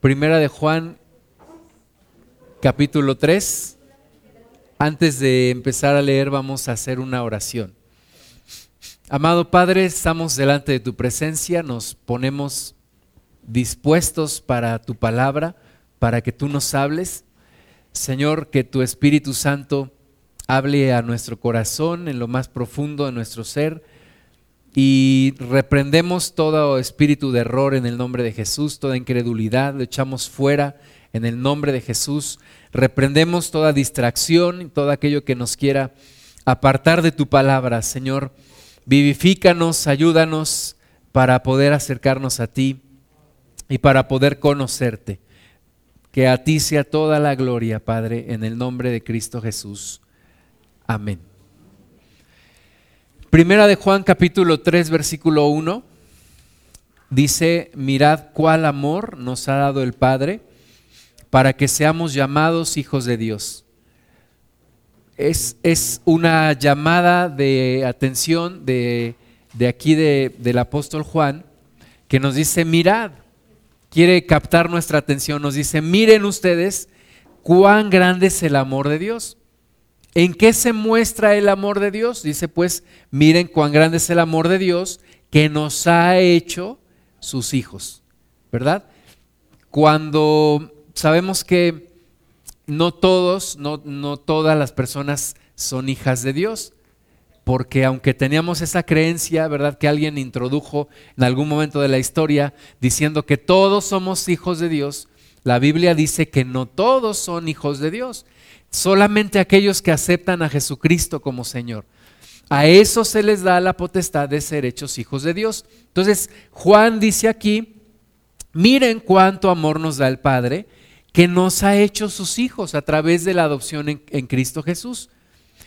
Primera de Juan, capítulo 3. Antes de empezar a leer vamos a hacer una oración. Amado Padre, estamos delante de tu presencia, nos ponemos dispuestos para tu palabra, para que tú nos hables. Señor, que tu Espíritu Santo hable a nuestro corazón en lo más profundo de nuestro ser y reprendemos todo espíritu de error en el nombre de Jesús, toda incredulidad, lo echamos fuera en el nombre de Jesús. Reprendemos toda distracción y todo aquello que nos quiera apartar de tu palabra, Señor. Vivifícanos, ayúdanos para poder acercarnos a ti y para poder conocerte. Que a ti sea toda la gloria, Padre, en el nombre de Cristo Jesús. Amén. Primera de Juan capítulo 3 versículo 1 dice, mirad cuál amor nos ha dado el Padre para que seamos llamados hijos de Dios. Es, es una llamada de atención de, de aquí de, del apóstol Juan que nos dice, mirad, quiere captar nuestra atención, nos dice, miren ustedes cuán grande es el amor de Dios. ¿En qué se muestra el amor de Dios? Dice pues, miren cuán grande es el amor de Dios que nos ha hecho sus hijos, ¿verdad? Cuando sabemos que no todos, no, no todas las personas son hijas de Dios, porque aunque teníamos esa creencia, ¿verdad? Que alguien introdujo en algún momento de la historia diciendo que todos somos hijos de Dios, la Biblia dice que no todos son hijos de Dios. Solamente aquellos que aceptan a Jesucristo como Señor. A eso se les da la potestad de ser hechos hijos de Dios. Entonces, Juan dice aquí, miren cuánto amor nos da el Padre, que nos ha hecho sus hijos a través de la adopción en, Cristo Jesús.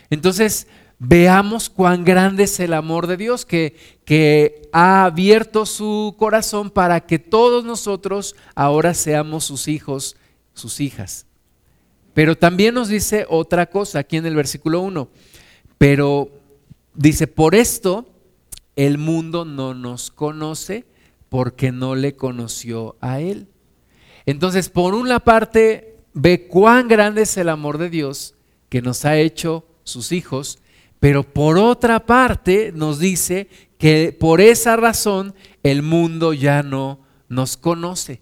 Entonces, veamos cuán grande es el amor de Dios, que, que ha abierto su corazón para que todos nosotros ahora seamos sus hijos, sus hijas. Pero también nos dice otra cosa aquí en el versículo 1. Pero dice, por esto el mundo no nos conoce porque no le conoció a Él. Entonces, por una parte, ve cuán grande es el amor de Dios que nos ha hecho sus hijos, pero por otra parte nos dice que por esa razón el mundo ya no nos conoce,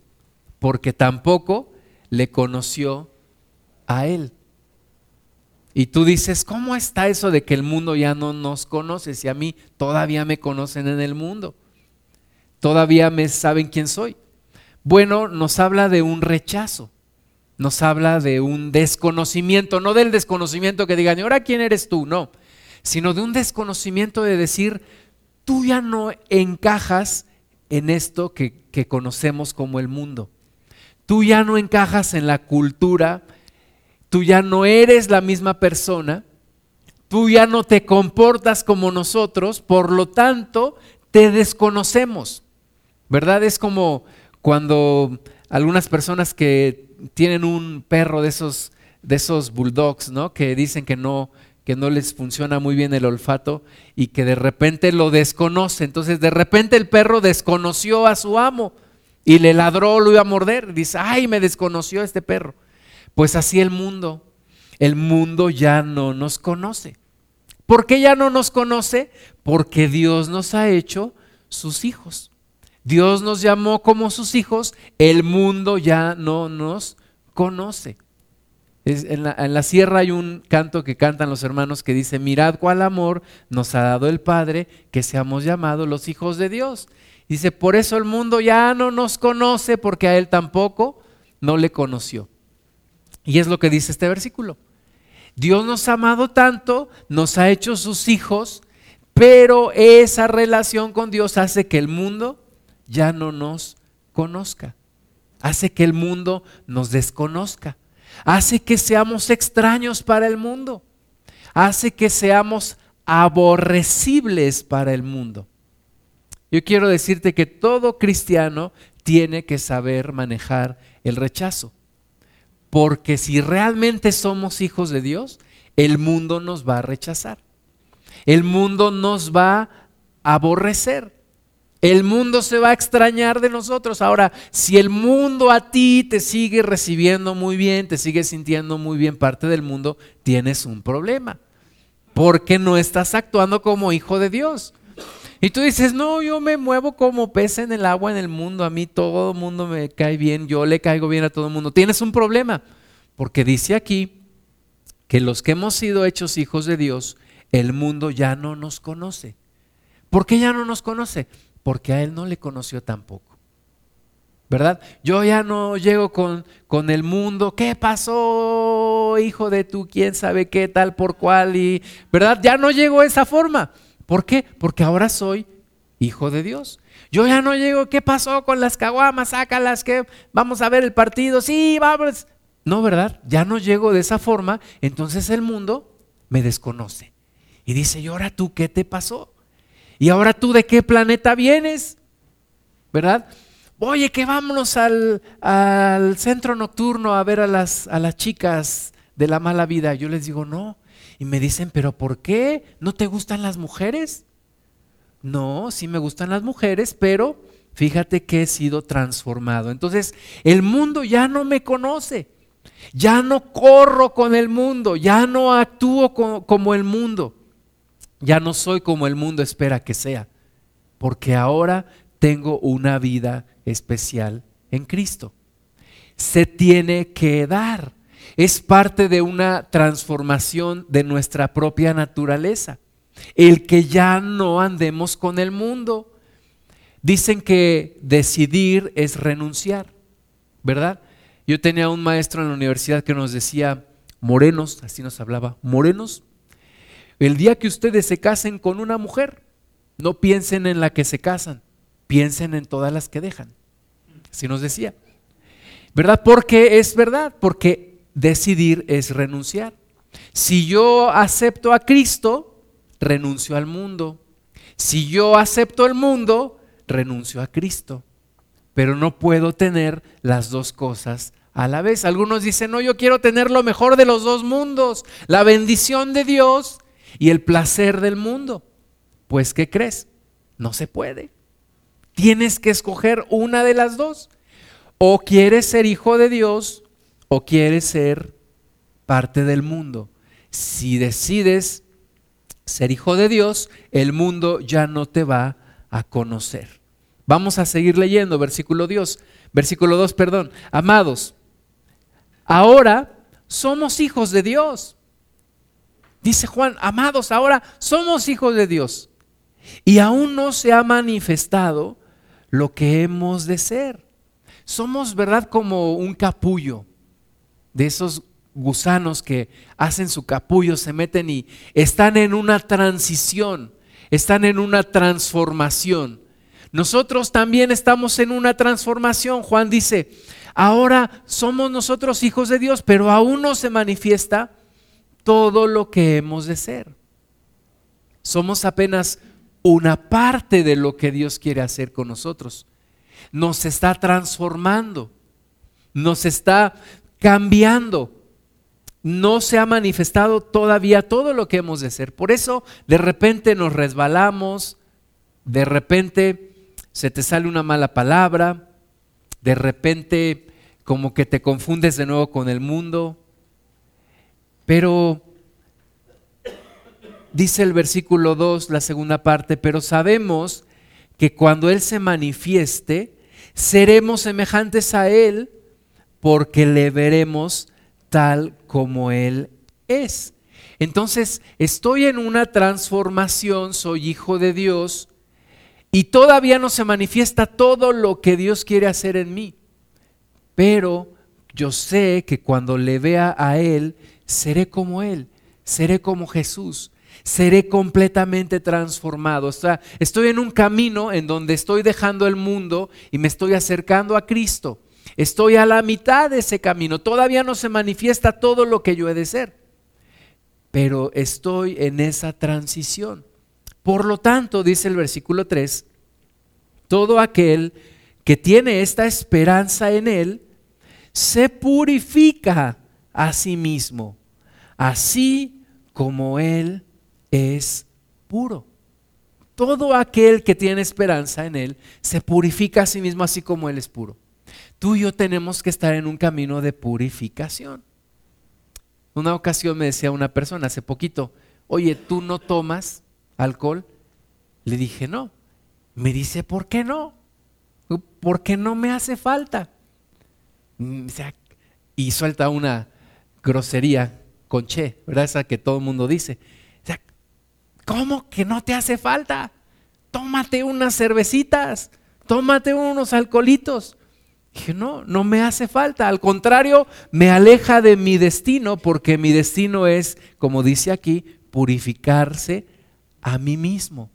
porque tampoco le conoció a Él. Y tú dices, ¿cómo está eso de que el mundo ya no nos conoce? Si a mí todavía me conocen en el mundo, todavía me saben quién soy. Bueno, nos habla de un rechazo, nos habla de un desconocimiento, no del desconocimiento que digan, ¿y ahora quién eres tú? No, sino de un desconocimiento de decir, tú ya no encajas en esto que, que conocemos como el mundo. Tú ya no encajas en la cultura, tú ya no eres la misma persona, tú ya no te comportas como nosotros, por lo tanto, te desconocemos. ¿Verdad? Es como cuando algunas personas que tienen un perro de esos, de esos bulldogs, ¿no? Que dicen que no, que no les funciona muy bien el olfato y que de repente lo desconoce. Entonces, de repente el perro desconoció a su amo y le ladró, lo iba a morder. Dice, ay, me desconoció este perro. Pues así el mundo, el mundo ya no nos conoce. ¿Por qué ya no nos conoce? Porque Dios nos ha hecho sus hijos. Dios nos llamó como sus hijos, el mundo ya no nos conoce. en, la, en, la, sierra hay un canto que cantan los hermanos que dice, mirad cuál amor nos ha dado el Padre, que seamos llamados los hijos de Dios. Dice, por eso el mundo ya no nos conoce, porque a Él tampoco no le conoció. Y es lo que dice este versículo. Dios nos ha amado tanto, nos ha hecho sus hijos, pero esa relación con Dios hace que el mundo ya no nos conozca. Hace que el mundo nos desconozca. Hace que seamos extraños para el mundo. Hace que seamos aborrecibles para el mundo. Yo quiero decirte que todo cristiano tiene que saber manejar el rechazo. Porque si realmente somos hijos de Dios, el mundo nos va a rechazar. El mundo nos va a aborrecer. El mundo se va a extrañar de nosotros. Ahora, si el mundo a ti te sigue recibiendo muy bien, te sigue sintiendo muy bien parte del mundo, tienes un problema. Porque no estás actuando como hijo de Dios. Y tú dices, no, yo me muevo como pez en el agua en el mundo, a mí todo el mundo me cae bien, yo le caigo bien a todo el mundo. Tienes un problema, porque dice aquí que los que hemos sido hechos hijos de Dios, el mundo ya no nos conoce. ¿Por qué ya no nos conoce? Porque a Él no le conoció tampoco. ¿Verdad? Yo ya no llego con, con el mundo, ¿qué pasó, hijo de tú, quién sabe qué, tal por cual? Y, ¿Verdad? Ya no llego de esa forma. ¿Por qué? Porque ahora soy hijo de Dios. Yo ya no llego, ¿qué pasó con las caguamas? Sácalas, que vamos a ver el partido. Sí, vamos. No, ¿verdad? Ya no llego de esa forma, entonces el mundo me desconoce. Y dice, ¿y ahora tú qué te pasó? ¿Y ahora tú de qué planeta vienes? ¿Verdad? Oye, que vámonos al, al centro nocturno a ver a las, a las chicas de la mala vida. Yo les digo, no, y me dicen, pero ¿por qué? ¿No te gustan las mujeres? No, sí me gustan las mujeres, pero fíjate que he sido transformado. Entonces, el mundo ya no me conoce. Ya no corro con el mundo, ya no actúo como, el mundo. Ya no soy como el mundo espera que sea, porque ahora tengo una vida especial en Cristo. Se tiene que dar es parte de una transformación de nuestra propia naturaleza. El que ya no andemos con el mundo. Dicen que decidir es renunciar, ¿verdad? Yo tenía un maestro en la universidad que nos decía, morenos, así nos hablaba, morenos, el día que ustedes se casen con una mujer, no piensen en la que se casan, piensen en todas las que dejan. Así nos decía. ¿Verdad? Porque es verdad, porque decidir es renunciar. Si yo acepto a Cristo, renuncio al mundo. Si yo acepto el mundo, renuncio a Cristo. Pero no puedo tener las dos cosas a la vez. Algunos dicen, no, yo quiero tener lo mejor de los dos mundos, la bendición de Dios y el placer del mundo. Pues, ¿qué crees? No se puede. Tienes que escoger una de las dos. O quieres ser hijo de Dios o quieres ser parte del mundo. Si decides ser hijo de Dios, el mundo ya no te va a conocer. Vamos a seguir leyendo, versículo 2, versículo 2, perdón. Amados, ahora somos hijos de Dios. Dice Juan, amados, ahora somos hijos de Dios. Y aún no se ha manifestado lo que hemos de ser. Somos, ¿verdad? Como un capullo de esos gusanos que hacen su capullo, se meten y están en una transición, están en una transformación. Nosotros también estamos en una transformación. Juan dice, ahora somos nosotros hijos de Dios, pero aún no se manifiesta todo lo que hemos de ser. Somos apenas una parte de lo que Dios quiere hacer con nosotros. Nos está transformando, nos está cambiando. No se ha manifestado todavía todo lo que hemos de ser. Por eso de repente nos resbalamos, de repente se te sale una mala palabra, de repente como que te confundes de nuevo con el mundo. Pero dice el versículo 2, la segunda parte, pero sabemos que cuando Él se manifieste, seremos semejantes a Él porque le veremos tal como Él es. Entonces, estoy en una transformación, soy hijo de Dios y todavía no se manifiesta todo lo que Dios quiere hacer en mí. Pero yo sé que cuando le vea a Él, seré como Él, seré como Jesús, seré completamente transformado. O sea, estoy en un camino en donde estoy dejando el mundo y me estoy acercando a Cristo. Estoy a la mitad de ese camino. Todavía no se manifiesta todo lo que yo he de ser. Pero estoy en esa transición. Por lo tanto, dice el versículo 3, todo aquel que tiene esta esperanza en Él, se purifica a sí mismo, así como Él es puro. todo aquel que tiene esperanza en Él se purifica a sí mismo así como Él es puro. Tú y yo tenemos que estar en un camino de purificación. Una ocasión me decía una persona hace poquito, oye, ¿tú no tomas alcohol? Le dije, no. Me dice, ¿por qué no? Porque no me hace falta. Mm, y suelta una grosería con che, ¿verdad? Esa que todo el mundo dice. ¿Cómo que no te hace falta? Tómate unas cervecitas, tómate unos alcoholitos. Dije, no, no me hace falta. Al contrario, me aleja de mi destino porque mi destino es, como dice aquí, purificarse a mí mismo.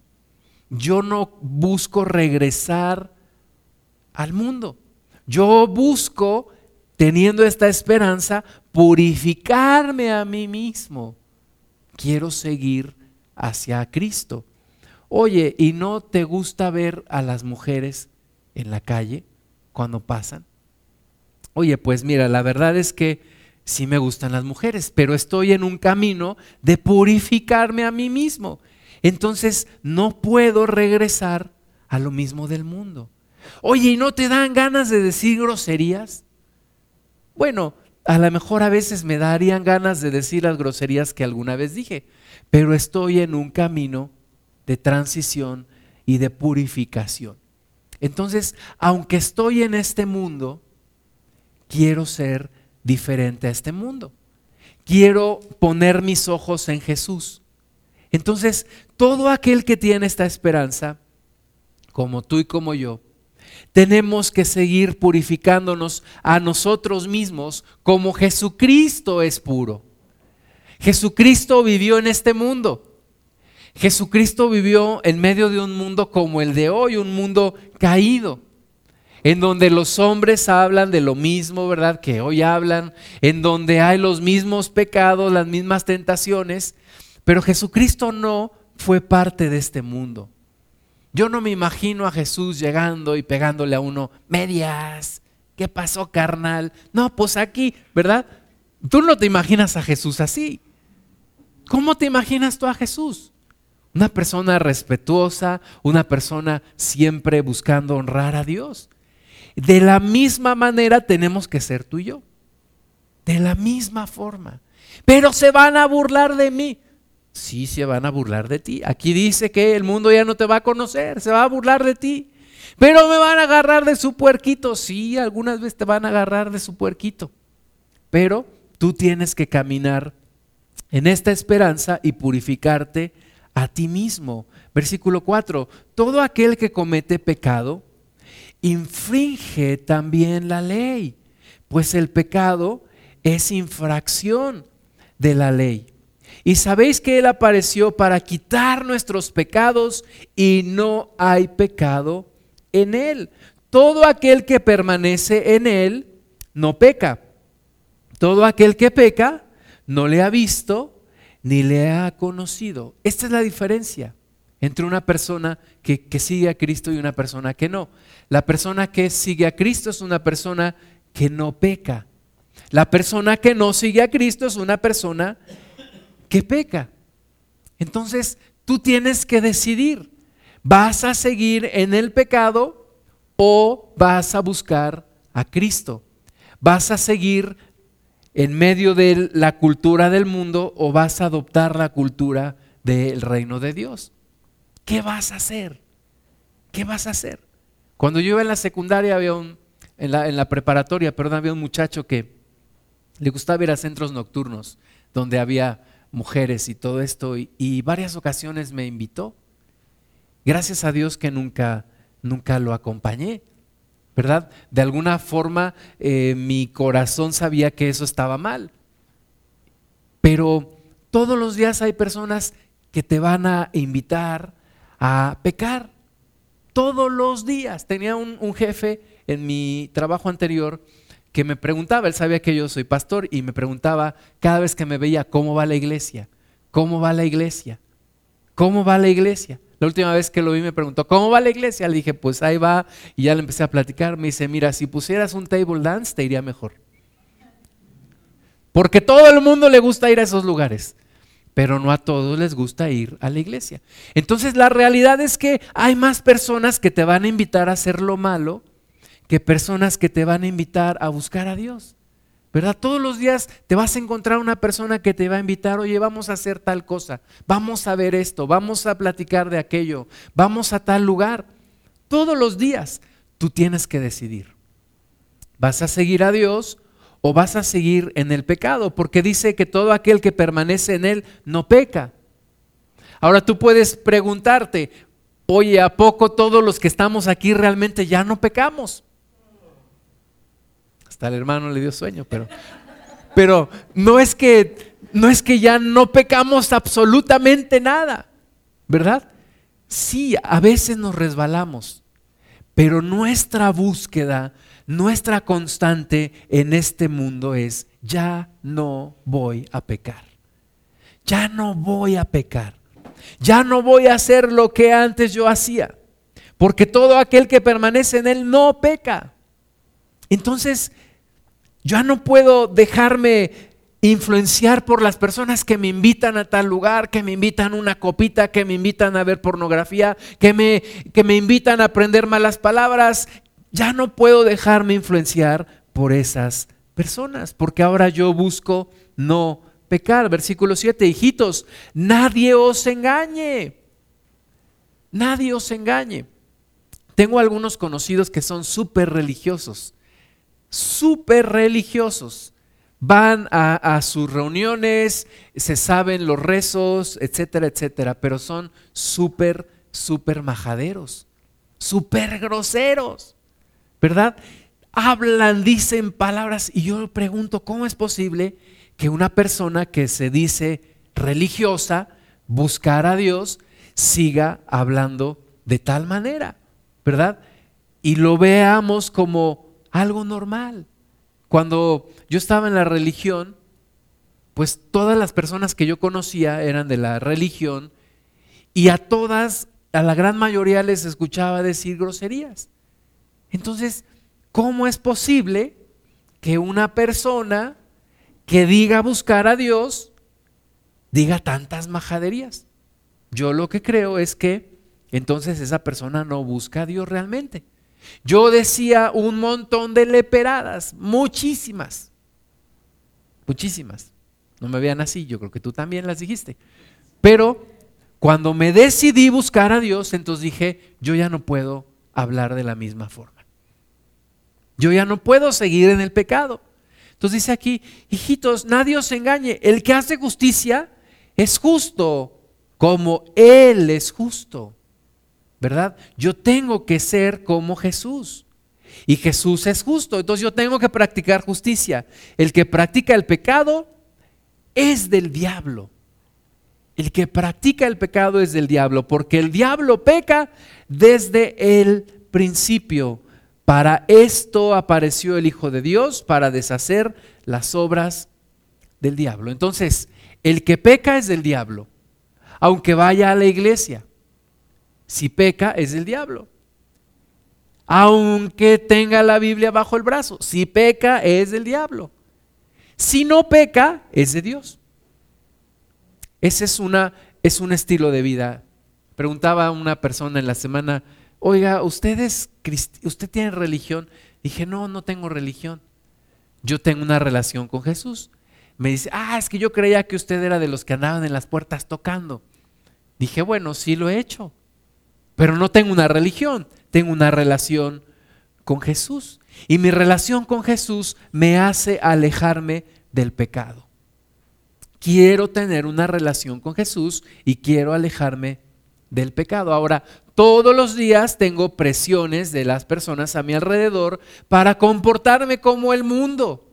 Yo no busco regresar al mundo. Yo busco, teniendo esta esperanza, purificarme a mí mismo. Quiero seguir hacia Cristo. Oye, ¿y no te gusta ver a las mujeres en la calle cuando pasan? Oye, pues mira, la verdad es que sí me gustan las mujeres, pero estoy en un camino de purificarme a mí mismo. Entonces no puedo regresar a lo mismo del mundo. Oye, ¿y no te dan ganas de decir groserías? Bueno, a lo mejor a veces me darían ganas de decir las groserías que alguna vez dije, pero estoy en un camino de transición y de purificación. Entonces, aunque estoy en este mundo, quiero ser diferente a este mundo. Quiero poner mis ojos en Jesús. Entonces, todo aquel que tiene esta esperanza, como tú y como yo, tenemos que seguir purificándonos a nosotros mismos como Jesucristo es puro. Jesucristo vivió en este mundo. Jesucristo vivió en medio de un mundo como el de hoy, un mundo caído, en donde los hombres hablan de lo mismo, ¿verdad? Que hoy hablan, en donde hay los mismos pecados, las mismas tentaciones, pero Jesucristo no fue parte de este mundo. Yo no me imagino a Jesús llegando y pegándole a uno medias. ¿Qué pasó, carnal? No, pues aquí, ¿verdad? Tú no te imaginas a Jesús así. ¿Cómo te imaginas tú a Jesús? Una persona respetuosa, una persona siempre buscando honrar a Dios. De la misma manera tenemos que ser tú y yo. De la misma forma. Pero se van a burlar de mí. Sí, se van a burlar de ti. Aquí dice que el mundo ya no te va a conocer, se va a burlar de ti. Pero me van a agarrar de su puerquito. Sí, algunas veces te van a agarrar de su puerquito. Pero tú tienes que caminar en esta esperanza y purificarte a ti mismo. Versículo 4, todo aquel que comete pecado infringe también la ley, pues el pecado es infracción de la ley. Y sabéis que Él apareció para quitar nuestros pecados y no hay pecado en Él. Todo aquel que permanece en Él no peca. Todo aquel que peca no le ha visto ni le ha conocido. Esta es la diferencia entre una persona que, sigue a Cristo y una persona que no. La persona que sigue a Cristo es una persona que no peca. La persona que no sigue a Cristo es una persona que peca. Entonces, tú tienes que decidir, ¿vas a seguir en el pecado o vas a buscar a Cristo? ¿Vas a seguir en medio de la cultura del mundo o vas a adoptar la cultura del reino de Dios? ¿Qué vas a hacer? ¿Qué vas a hacer? Cuando yo iba en la secundaria, había un, en, la, en la preparatoria, perdón, había un muchacho que le gustaba ir a centros nocturnos donde había mujeres y todo esto y, y varias ocasiones me invitó. Gracias a Dios que nunca, nunca lo acompañé. ¿Verdad? De alguna forma eh, mi corazón sabía que eso estaba mal. Pero todos los días hay personas que te van a invitar a pecar. Todos los días. Tenía un, un jefe en mi trabajo anterior que me preguntaba, él sabía que yo soy pastor y me preguntaba cada vez que me veía, ¿cómo va la iglesia? ¿Cómo va la iglesia? ¿Cómo va la iglesia? La última vez que lo vi me preguntó, ¿cómo va la iglesia? Le dije, pues ahí va. Y ya le empecé a platicar. Me dice, mira, si pusieras un table dance, te iría mejor. Porque todo el mundo le gusta ir a esos lugares. pero no a todos les gusta ir a la iglesia. Entonces la realidad es que hay más personas que te van a invitar a hacer lo malo que personas que te van a invitar a buscar a Dios. ¿Verdad? Todos los días te vas a encontrar una persona que te va a invitar, oye, vamos a hacer tal cosa, vamos a ver esto, vamos a platicar de aquello, vamos a tal lugar. Todos los días tú tienes que decidir. ¿Vas a seguir a Dios o vas a seguir en el pecado? Porque dice que todo aquel que permanece en Él no peca. Ahora tú puedes preguntarte, oye, ¿a poco todos los que estamos aquí realmente ya no pecamos? Hasta el hermano le dio sueño, pero, pero no es que no es que ya no pecamos absolutamente nada, ¿verdad? Sí, a veces nos resbalamos, pero nuestra búsqueda, nuestra constante en este mundo es ya no voy a pecar. Ya no voy a pecar. Ya no voy a hacer lo que antes yo hacía, porque todo aquel que permanece en él no peca. Entonces, ya no puedo dejarme influenciar por las personas que me invitan a tal lugar, que me invitan a una copita, que me invitan a ver pornografía, que me, que me invitan a aprender malas palabras. Ya no puedo dejarme influenciar por esas personas, porque ahora yo busco no pecar. Versículo 7, hijitos, nadie os engañe. Nadie os engañe. Tengo algunos conocidos que son súper religiosos súper religiosos. Van a, sus reuniones, se saben los rezos, etcétera, etcétera, pero son súper, súper majaderos, súper groseros, ¿verdad? Hablan, dicen palabras y yo pregunto, ¿cómo es posible que una persona que se dice religiosa, buscar a Dios, siga hablando de tal manera, ¿verdad? Y lo veamos como algo normal. Cuando yo estaba en la religión, pues todas las personas que yo conocía eran de la religión y a todas, a la gran mayoría les escuchaba decir groserías. Entonces, ¿cómo es posible que una persona que diga buscar a Dios diga tantas majaderías? Yo lo que creo es que entonces esa persona no busca a Dios realmente. Yo decía un montón de leperadas, muchísimas, muchísimas. No me vean así, yo creo que tú también las dijiste. Pero cuando me decidí buscar a Dios, entonces dije, yo ya no puedo hablar de la misma forma. Yo ya no puedo seguir en el pecado. Entonces dice aquí, hijitos, nadie os engañe, el que hace justicia es justo como Él es justo. ¿Verdad? Yo tengo que ser como Jesús. Y Jesús es justo, entonces yo tengo que practicar justicia. El que practica el pecado es del diablo. El que practica el pecado es del diablo, porque el diablo peca desde el principio. Para esto apareció el Hijo de Dios, para deshacer las obras del diablo. Entonces, el que peca es del diablo, aunque vaya a la iglesia. Si peca, es del diablo. Aunque tenga la Biblia bajo el brazo, si peca, es del diablo. Si no peca, es de Dios. Ese es, una, es un estilo de vida. Preguntaba a una persona en la semana, oiga, ¿usted, ¿usted tiene religión? Dije, no, no tengo religión. Yo tengo una relación con Jesús. Me dice, ah, es que yo creía que usted era de los que andaban en las puertas tocando. Dije, bueno, sí lo he hecho. Pero no tengo una religión, tengo una relación con Jesús. Y mi relación con Jesús me hace alejarme del pecado. Quiero tener una relación con Jesús y quiero alejarme del pecado. Ahora, todos los días tengo presiones de las personas a mi alrededor para comportarme como el mundo,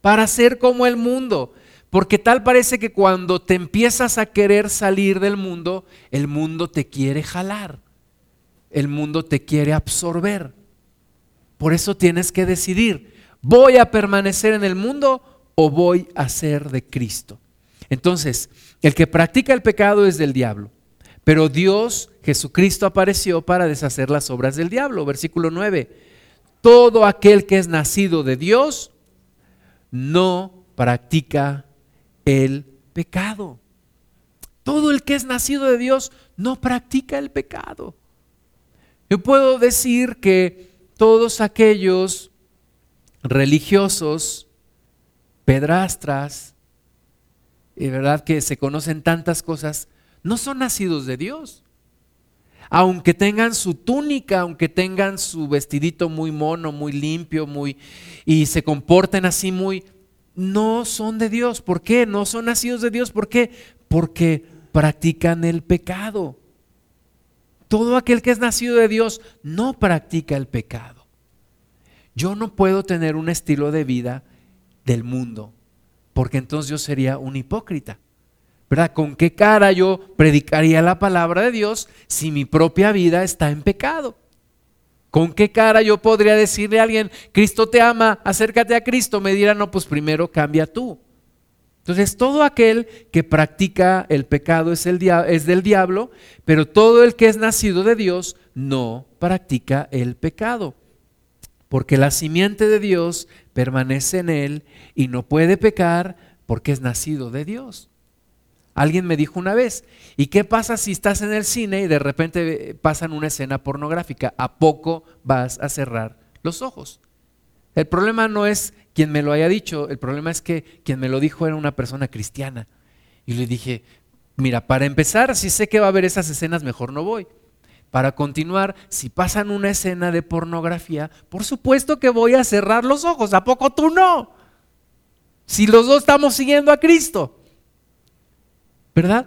para ser como el mundo. Porque tal parece que cuando te empiezas a querer salir del mundo, el mundo te quiere jalar. El mundo te quiere absorber. Por eso tienes que decidir, ¿voy a permanecer en el mundo o voy a ser de Cristo? Entonces, el que practica el pecado es del diablo. Pero Dios, Jesucristo, apareció para deshacer las obras del diablo. Versículo 9. Todo aquel que es nacido de Dios no practica el pecado. Todo el que es nacido de Dios no practica el pecado. Yo puedo decir que todos aquellos religiosos, pedrastras, y verdad que se conocen tantas cosas, no son nacidos de Dios. Aunque tengan su túnica, aunque tengan su vestidito muy mono, muy limpio, muy y se comporten así muy no son de Dios. ¿Por qué? No son nacidos de Dios. ¿Por qué? Porque practican el pecado. Todo aquel que es nacido de Dios no practica el pecado. Yo no puedo tener un estilo de vida del mundo, porque entonces yo sería un hipócrita. ¿Verdad? ¿Con qué cara yo predicaría la palabra de Dios si mi propia vida está en pecado? ¿Con qué cara yo podría decirle a alguien, Cristo te ama, acércate a Cristo? Me dirá, no, pues primero cambia tú. Entonces, todo aquel que practica el pecado es, el es del diablo, pero todo el que es nacido de Dios no practica el pecado. Porque la simiente de Dios permanece en él y no puede pecar porque es nacido de Dios. Alguien me dijo una vez, ¿y qué pasa si estás en el cine y de repente pasan una escena pornográfica? ¿A poco vas a cerrar los ojos? El problema no es quien me lo haya dicho, el problema es que quien me lo dijo era una persona cristiana. Y le dije, mira, para empezar, si sé que va a haber esas escenas, mejor no voy. Para continuar, si pasan una escena de pornografía, por supuesto que voy a cerrar los ojos, ¿a poco tú no? Si los dos estamos siguiendo a Cristo, ¿verdad?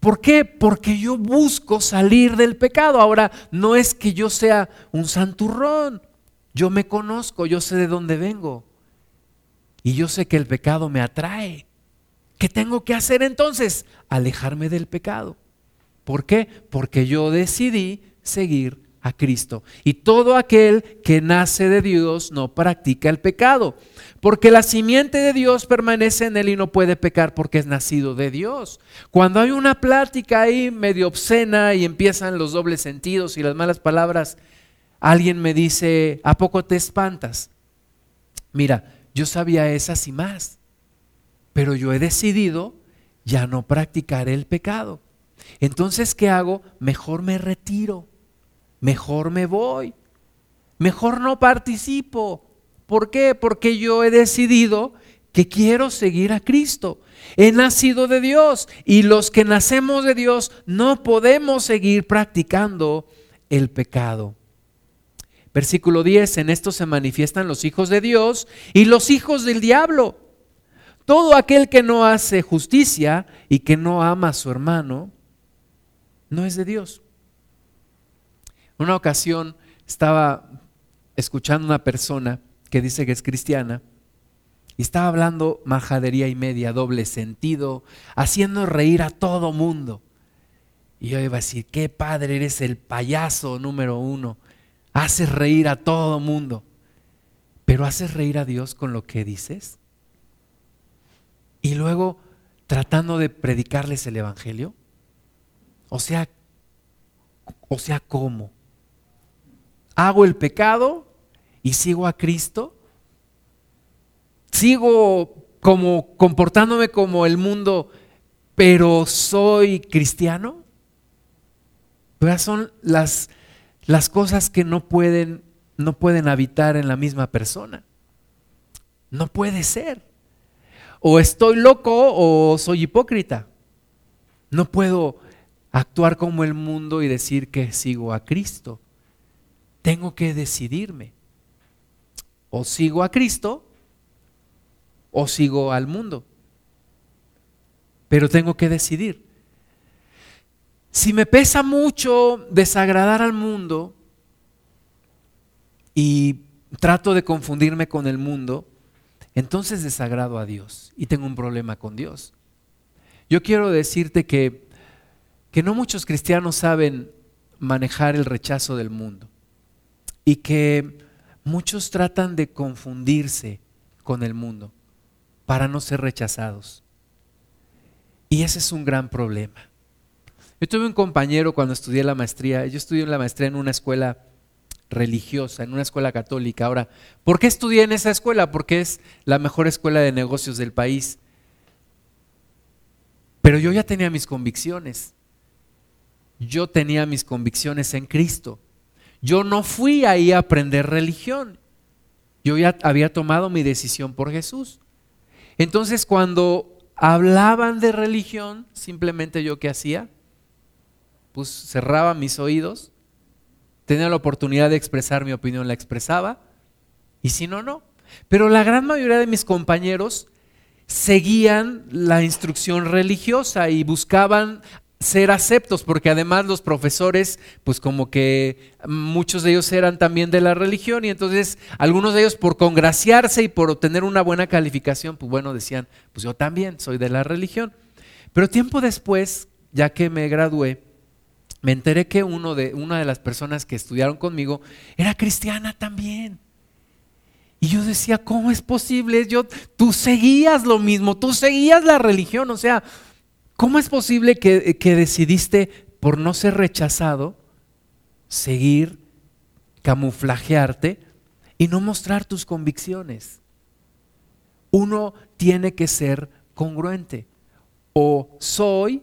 ¿Por qué? Porque yo busco salir del pecado. Ahora, no es que yo sea un santurrón, yo me conozco, yo sé de dónde vengo. Y yo sé que el pecado me atrae. ¿Qué tengo que hacer entonces? Alejarme del pecado. ¿Por qué? Porque yo decidí seguir a Cristo. Y todo aquel que nace de Dios no practica el pecado. Porque la simiente de Dios permanece en él y no puede pecar porque es nacido de Dios. Cuando hay una plática ahí medio obscena y empiezan los dobles sentidos y las malas palabras, alguien me dice, ¿a poco te espantas? Mira, yo sabía esas y más, pero yo he decidido ya no practicar el pecado. Entonces, ¿qué hago? Mejor me retiro, mejor me voy, mejor no participo. ¿Por qué? Porque yo he decidido que quiero seguir a Cristo. He nacido de Dios y los que nacemos de Dios no podemos seguir practicando el pecado. Versículo 10, en esto se manifiestan los hijos de Dios y los hijos del diablo. Todo aquel que no hace justicia y que no ama a su hermano, no es de Dios. Una ocasión estaba escuchando a una persona que dice que es cristiana y estaba hablando majadería y media, doble sentido, haciendo reír a todo mundo. Y yo iba a decir, qué padre, eres el payaso número uno haces reír a todo mundo, pero haces reír a Dios con lo que dices. Y luego tratando de predicarles el Evangelio. O sea, o sea, ¿cómo? ¿Hago el pecado y sigo a Cristo? ¿Sigo como comportándome como el mundo, pero soy cristiano? son las las cosas que no pueden, no pueden habitar en la misma persona. No puede ser. O estoy loco o soy hipócrita. No puedo actuar como el mundo y decir que sigo a Cristo. Tengo que decidirme. O sigo a Cristo o sigo al mundo. Pero tengo que decidir. Si me pesa mucho desagradar al mundo y trato de confundirme con el mundo, entonces desagrado a Dios y tengo un problema con Dios. Yo quiero decirte que, que no muchos cristianos saben manejar el rechazo del mundo y que muchos tratan de confundirse con el mundo para no ser rechazados. Y ese es un gran problema. Yo tuve un compañero cuando estudié la maestría, yo estudié la maestría en una escuela religiosa, en una escuela católica. Ahora, ¿por qué estudié en esa escuela? Porque es la mejor escuela de negocios del país. Pero yo ya tenía mis convicciones. Yo tenía mis convicciones en Cristo. Yo no fui ahí a aprender religión. Yo ya había tomado mi decisión por Jesús. Entonces cuando hablaban de religión, simplemente yo qué hacía? Pues cerraba mis oídos, tenía la oportunidad de expresar mi opinión, la expresaba, y si no, no. Pero la gran mayoría de mis compañeros seguían la instrucción religiosa y buscaban ser aceptos, porque además los profesores, pues como que muchos de ellos eran también de la religión y entonces algunos de ellos por congraciarse y por obtener una buena calificación, pues bueno, decían, pues yo también soy de la religión. Pero tiempo después, ya que me gradué, me enteré que uno de, una de las personas que estudiaron conmigo era cristiana también. Y yo decía, ¿cómo es posible? Yo, tú seguías lo mismo, tú seguías la religión, o sea, ¿cómo es posible que, que decidiste, por no ser rechazado, seguir, camuflajearte y no mostrar tus convicciones? Uno tiene que ser congruente. O soy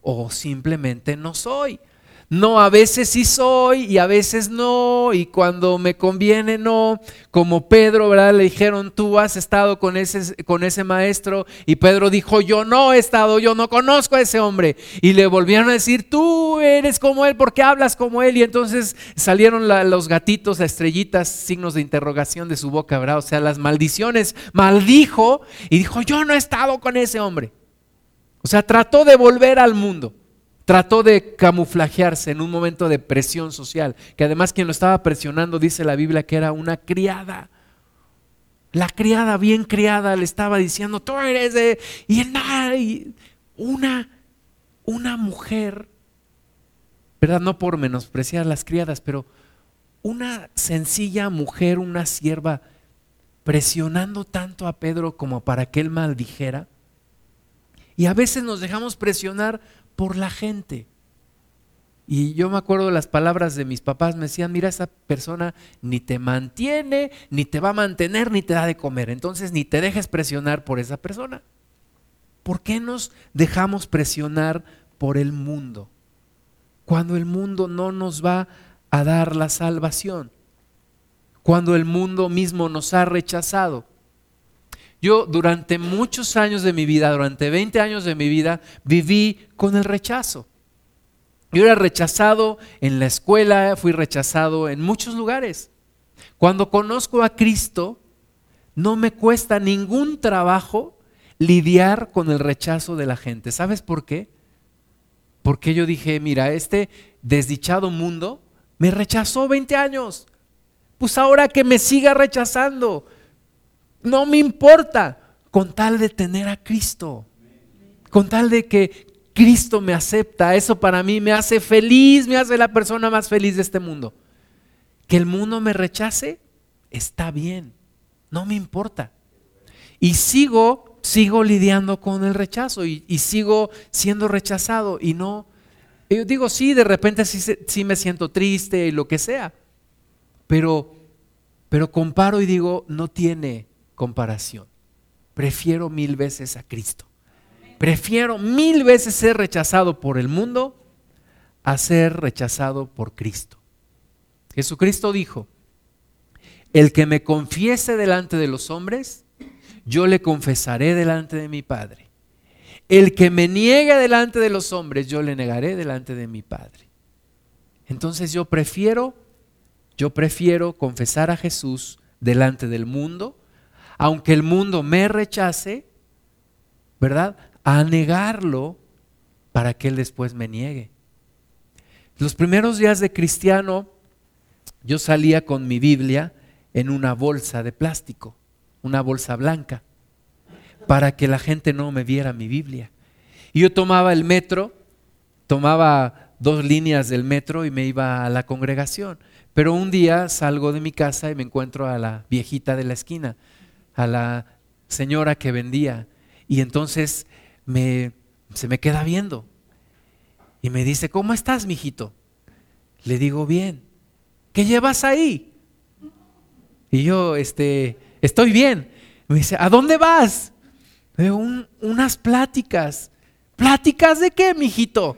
o simplemente no soy. No, a veces sí soy y a veces no, y cuando me conviene no, como Pedro, ¿verdad? Le dijeron, tú has estado con ese, con ese maestro, y Pedro dijo, yo no he estado, yo no conozco a ese hombre, y le volvieron a decir, tú eres como él, porque hablas como él, y entonces salieron los gatitos, las estrellitas, signos de interrogación de su boca, ¿verdad? O sea, las maldiciones, maldijo, y dijo, yo no he estado con ese hombre. O sea, trató de volver al mundo. Trató de camuflajearse en un momento de presión social, que además quien lo estaba presionando dice la Biblia que era una criada. La criada, bien criada, le estaba diciendo, tú eres de... Y, una, una mujer, ¿verdad? No por menospreciar las criadas, pero una sencilla mujer, una sierva, presionando tanto a Pedro como para que él maldijera. Y a veces nos dejamos presionar por la gente. Y yo me acuerdo las palabras de mis papás, me decían, mira, esa persona ni te mantiene, ni te va a mantener, ni te da de comer. Entonces ni te dejes presionar por esa persona. ¿Por qué nos dejamos presionar por el mundo? Cuando el mundo no nos va a dar la salvación. Cuando el mundo mismo nos ha rechazado. Yo durante muchos años de mi vida, durante 20 años de mi vida, viví con el rechazo. Yo era rechazado en la escuela, fui rechazado en muchos lugares. Cuando conozco a Cristo, no me cuesta ningún trabajo lidiar con el rechazo de la gente. ¿Sabes por qué? Porque yo dije, mira, este desdichado mundo me rechazó 20 años. Pues ahora que me siga rechazando, no me importa con tal de tener a Cristo, con tal de que Cristo me acepta. Eso para mí me hace feliz, me hace la persona más feliz de este mundo. Que el mundo me rechace, está bien, no me importa. Y sigo, sigo lidiando con el rechazo y, sigo siendo rechazado y no... Yo digo, sí, de repente sí, me siento triste y lo que sea, pero, pero comparo y digo, no tiene comparación. Prefiero mil veces a Cristo. Prefiero mil veces ser rechazado por el mundo a ser rechazado por Cristo. Jesucristo dijo, el que me confiese delante de los hombres, yo le confesaré delante de mi Padre. El que me niegue delante de los hombres, yo le negaré delante de mi Padre. Entonces yo prefiero, yo prefiero confesar a Jesús delante del mundo aunque el mundo me rechace, ¿verdad? A negarlo para que Él después me niegue. Los primeros días de cristiano, yo salía con mi Biblia en una bolsa de plástico, una bolsa blanca, para que la gente no me viera mi Biblia. Y yo tomaba el metro, tomaba dos líneas del metro y me iba a la congregación. Pero un día salgo de mi casa y me encuentro a la viejita de la esquina a la señora que vendía y entonces me, se me queda viendo y me dice, ¿cómo estás, mijito? Le digo, bien. ¿Qué llevas ahí? Y yo, este, estoy bien. Me dice, ¿a dónde vas? Veo unas pláticas. ¿Pláticas de qué, mijito?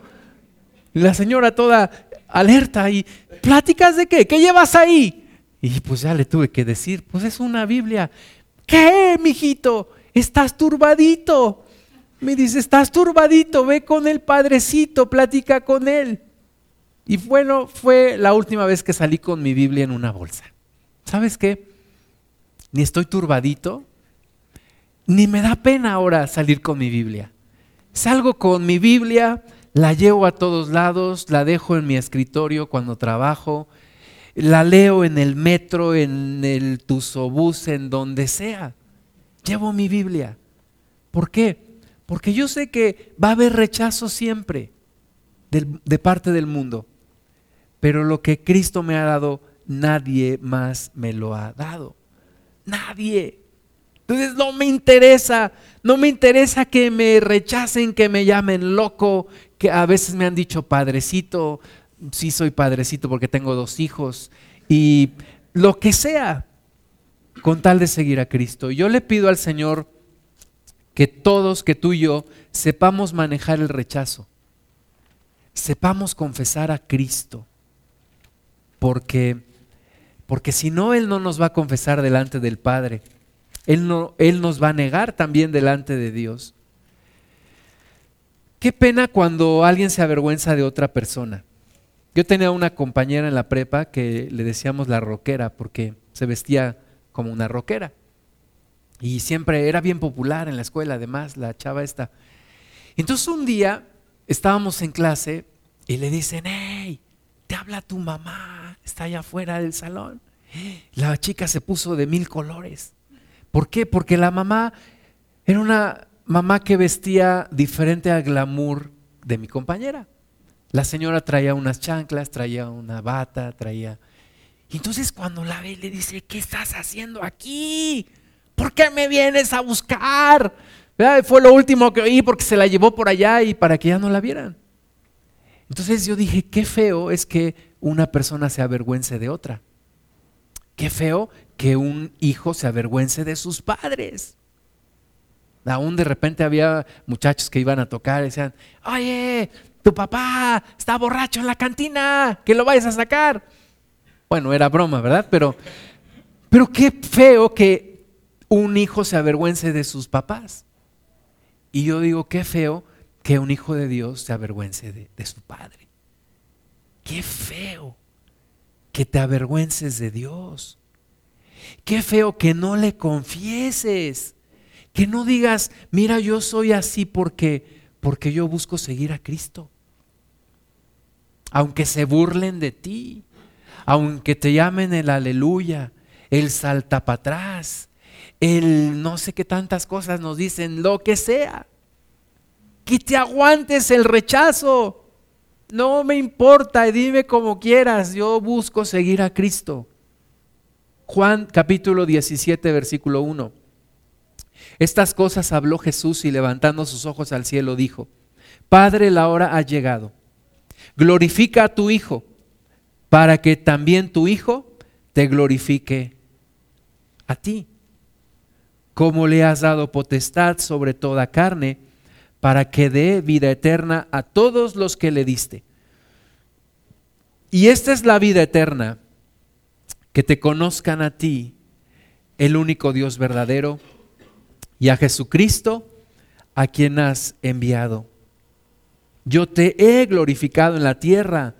La señora toda alerta y, ¿pláticas de qué? ¿Qué llevas ahí? Y pues ya le tuve que decir, pues es una Biblia. ¿Qué, mijito? Estás turbadito. Me dice, estás turbadito, ve con el padrecito, platica con él. Y bueno, fue la última vez que salí con mi Biblia en una bolsa. ¿Sabes qué? Ni estoy turbadito, ni me da pena ahora salir con mi Biblia. Salgo con mi Biblia, la llevo a todos lados, la dejo en mi escritorio cuando trabajo, la leo en el metro, en el tusobús, en donde sea. Llevo mi Biblia. ¿Por qué? Porque yo sé que va a haber rechazo siempre de parte del mundo. Pero lo que Cristo me ha dado, nadie más me lo ha dado. Nadie. Entonces no me interesa, no me interesa que me rechacen, que me llamen loco, que a veces me han dicho padrecito, sí soy padrecito porque tengo dos hijos y lo que sea, con tal de seguir a Cristo. Yo le pido al Señor que todos, que tú y yo, sepamos manejar el rechazo, sepamos confesar a Cristo, porque, porque si no, Él no nos va a confesar delante del Padre, Él, no, Él nos va a negar también delante de Dios. Qué pena cuando alguien se avergüenza de otra persona. Yo tenía una compañera en la prepa que le decíamos la roquera porque se vestía como una roquera. Y siempre era bien popular en la escuela, además, la chava esta. Entonces un día estábamos en clase y le dicen, hey, te habla tu mamá, está allá afuera del salón. La chica se puso de mil colores. ¿Por qué? Porque la mamá era una mamá que vestía diferente al glamour de mi compañera. La señora traía unas chanclas, traía una bata, traía... Y entonces cuando la ve le dice, ¿qué estás haciendo aquí? ¿Por qué me vienes a buscar? Fue lo último que oí porque se la llevó por allá y para que ya no la vieran. Entonces yo dije, qué feo es que una persona se avergüence de otra. Qué feo que un hijo se avergüence de sus padres. Aún de repente había muchachos que iban a tocar y decían, oye, tu papá está borracho en la cantina, que lo vayas a sacar. Bueno, era broma, ¿verdad? Pero, pero qué feo que un hijo se avergüence de sus papás. Y yo digo, qué feo que un hijo de Dios se avergüence de, de su padre. Qué feo que te avergüences de Dios. Qué feo que no le confieses. Que no digas, mira, yo soy así porque porque yo busco seguir a Cristo. Aunque se burlen de ti, aunque te llamen el aleluya, el salta para atrás, el no sé qué tantas cosas nos dicen, lo que sea, que te aguantes el rechazo. No me importa, dime como quieras, yo busco seguir a Cristo. Juan capítulo 17, versículo 1. Estas cosas habló Jesús y levantando sus ojos al cielo dijo, Padre, la hora ha llegado. Glorifica a tu Hijo, para que también tu Hijo te glorifique a ti. Como le has dado potestad sobre toda carne, para que dé vida eterna a todos los que le diste. Y esta es la vida eterna, que te conozcan a ti, el único Dios verdadero y a Jesucristo a quien has enviado. Yo te he glorificado en la tierra,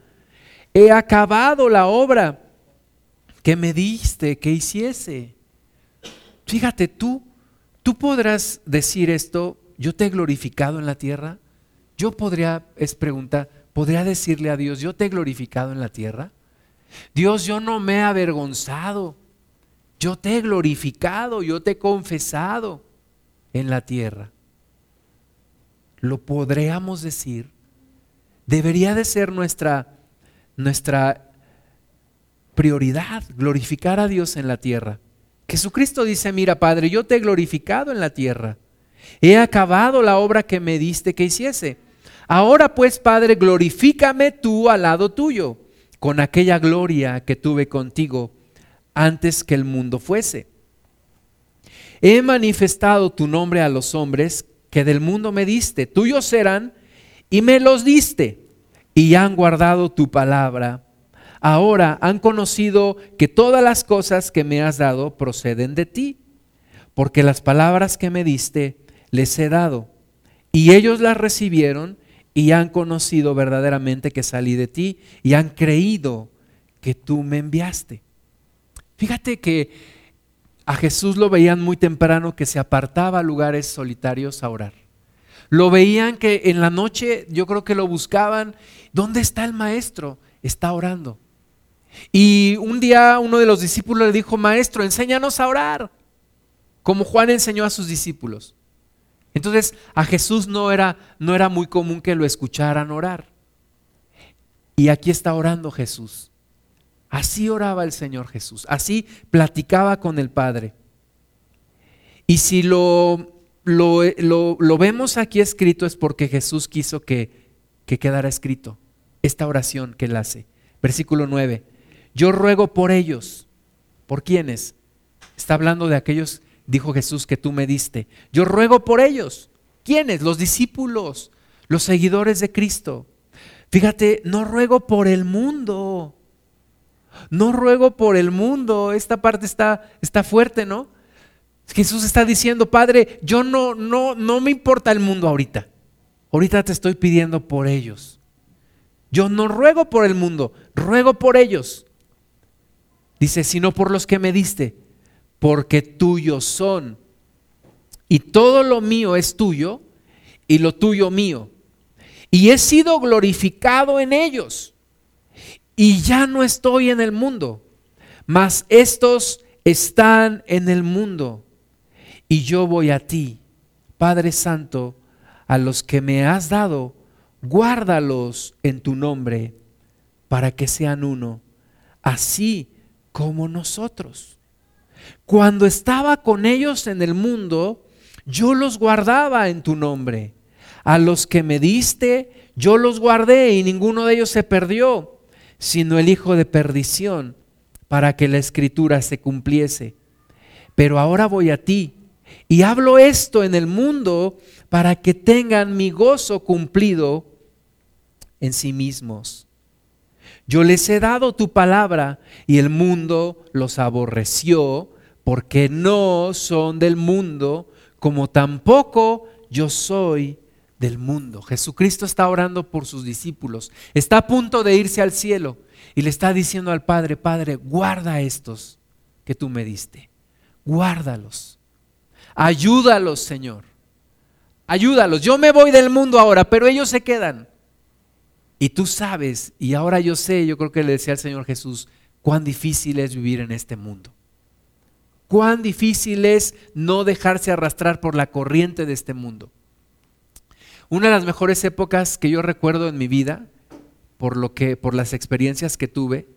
he acabado la obra que me diste que hiciese. Fíjate tú, tú podrás decir esto, yo te he glorificado en la tierra. Yo podría, es pregunta, podría decirle a Dios, yo te he glorificado en la tierra. Dios, yo no me he avergonzado, yo te he glorificado, yo te he confesado en la tierra. Lo podríamos decir. Debería de ser nuestra, nuestra prioridad, glorificar a Dios en la tierra. Jesucristo dice, mira Padre, yo te he glorificado en la tierra. He acabado la obra que me diste que hiciese. Ahora pues, Padre, glorifícame tú al lado tuyo, con aquella gloria que tuve contigo antes que el mundo fuese. He manifestado tu nombre a los hombres que del mundo me diste. Tuyos eran y me los diste y han guardado tu palabra. Ahora han conocido que todas las cosas que me has dado proceden de ti, porque las palabras que me diste les he dado. Y ellos las recibieron y han conocido verdaderamente que salí de ti y han creído que tú me enviaste. Fíjate que a Jesús lo veían muy temprano que se apartaba a lugares solitarios a orar. Lo veían que en la noche yo creo que lo buscaban. ¿Dónde está el maestro? Está orando. Y un día uno de los discípulos le dijo, maestro, enséñanos a orar, como Juan enseñó a sus discípulos. Entonces a Jesús no era, no era muy común que lo escucharan orar. Y aquí está orando Jesús. Así oraba el Señor Jesús, así platicaba con el Padre. Y si lo, lo, vemos aquí escrito es porque Jesús quiso que, que quedara escrito esta oración que él hace. Versículo 9, yo ruego por ellos. ¿Por quiénes? Está hablando de aquellos, dijo Jesús, que tú me diste. Yo ruego por ellos. ¿Quiénes? Los discípulos, los seguidores de Cristo. Fíjate, no ruego por el mundo no ruego por el mundo. Esta parte está, está fuerte, ¿no? Jesús está diciendo, Padre, yo no, no, no me importa el mundo ahorita. Ahorita te estoy pidiendo por ellos. Yo no ruego por el mundo, ruego por ellos. Dice, sino por los que me diste, porque tuyos son. Y todo lo mío es tuyo y lo tuyo mío. Y he sido glorificado en ellos y ya no estoy en el mundo, mas estos están en el mundo y yo voy a ti, Padre Santo, a los que me has dado, guárdalos en tu nombre para que sean uno, así como nosotros. Cuando estaba con ellos en el mundo, yo los guardaba en tu nombre. A los que me diste, yo los guardé y ninguno de ellos se perdió sino el hijo de perdición, para que la escritura se cumpliese. Pero ahora voy a ti y hablo esto en el mundo para que tengan mi gozo cumplido en sí mismos. Yo les he dado tu palabra y el mundo los aborreció porque no son del mundo, como tampoco yo soy del mundo. Jesucristo está orando por sus discípulos. Está a punto de irse al cielo y le está diciendo al Padre, Padre, guarda estos que tú me diste. Guárdalos. Ayúdalos, Señor. Ayúdalos. Yo me voy del mundo ahora, pero ellos se quedan. Y tú sabes, y ahora yo sé, yo creo que le decía al Señor Jesús, cuán difícil es vivir en este mundo. Cuán difícil es no dejarse arrastrar por la corriente de este mundo. Una de las mejores épocas que yo recuerdo en mi vida, por, lo que, por las experiencias que tuve,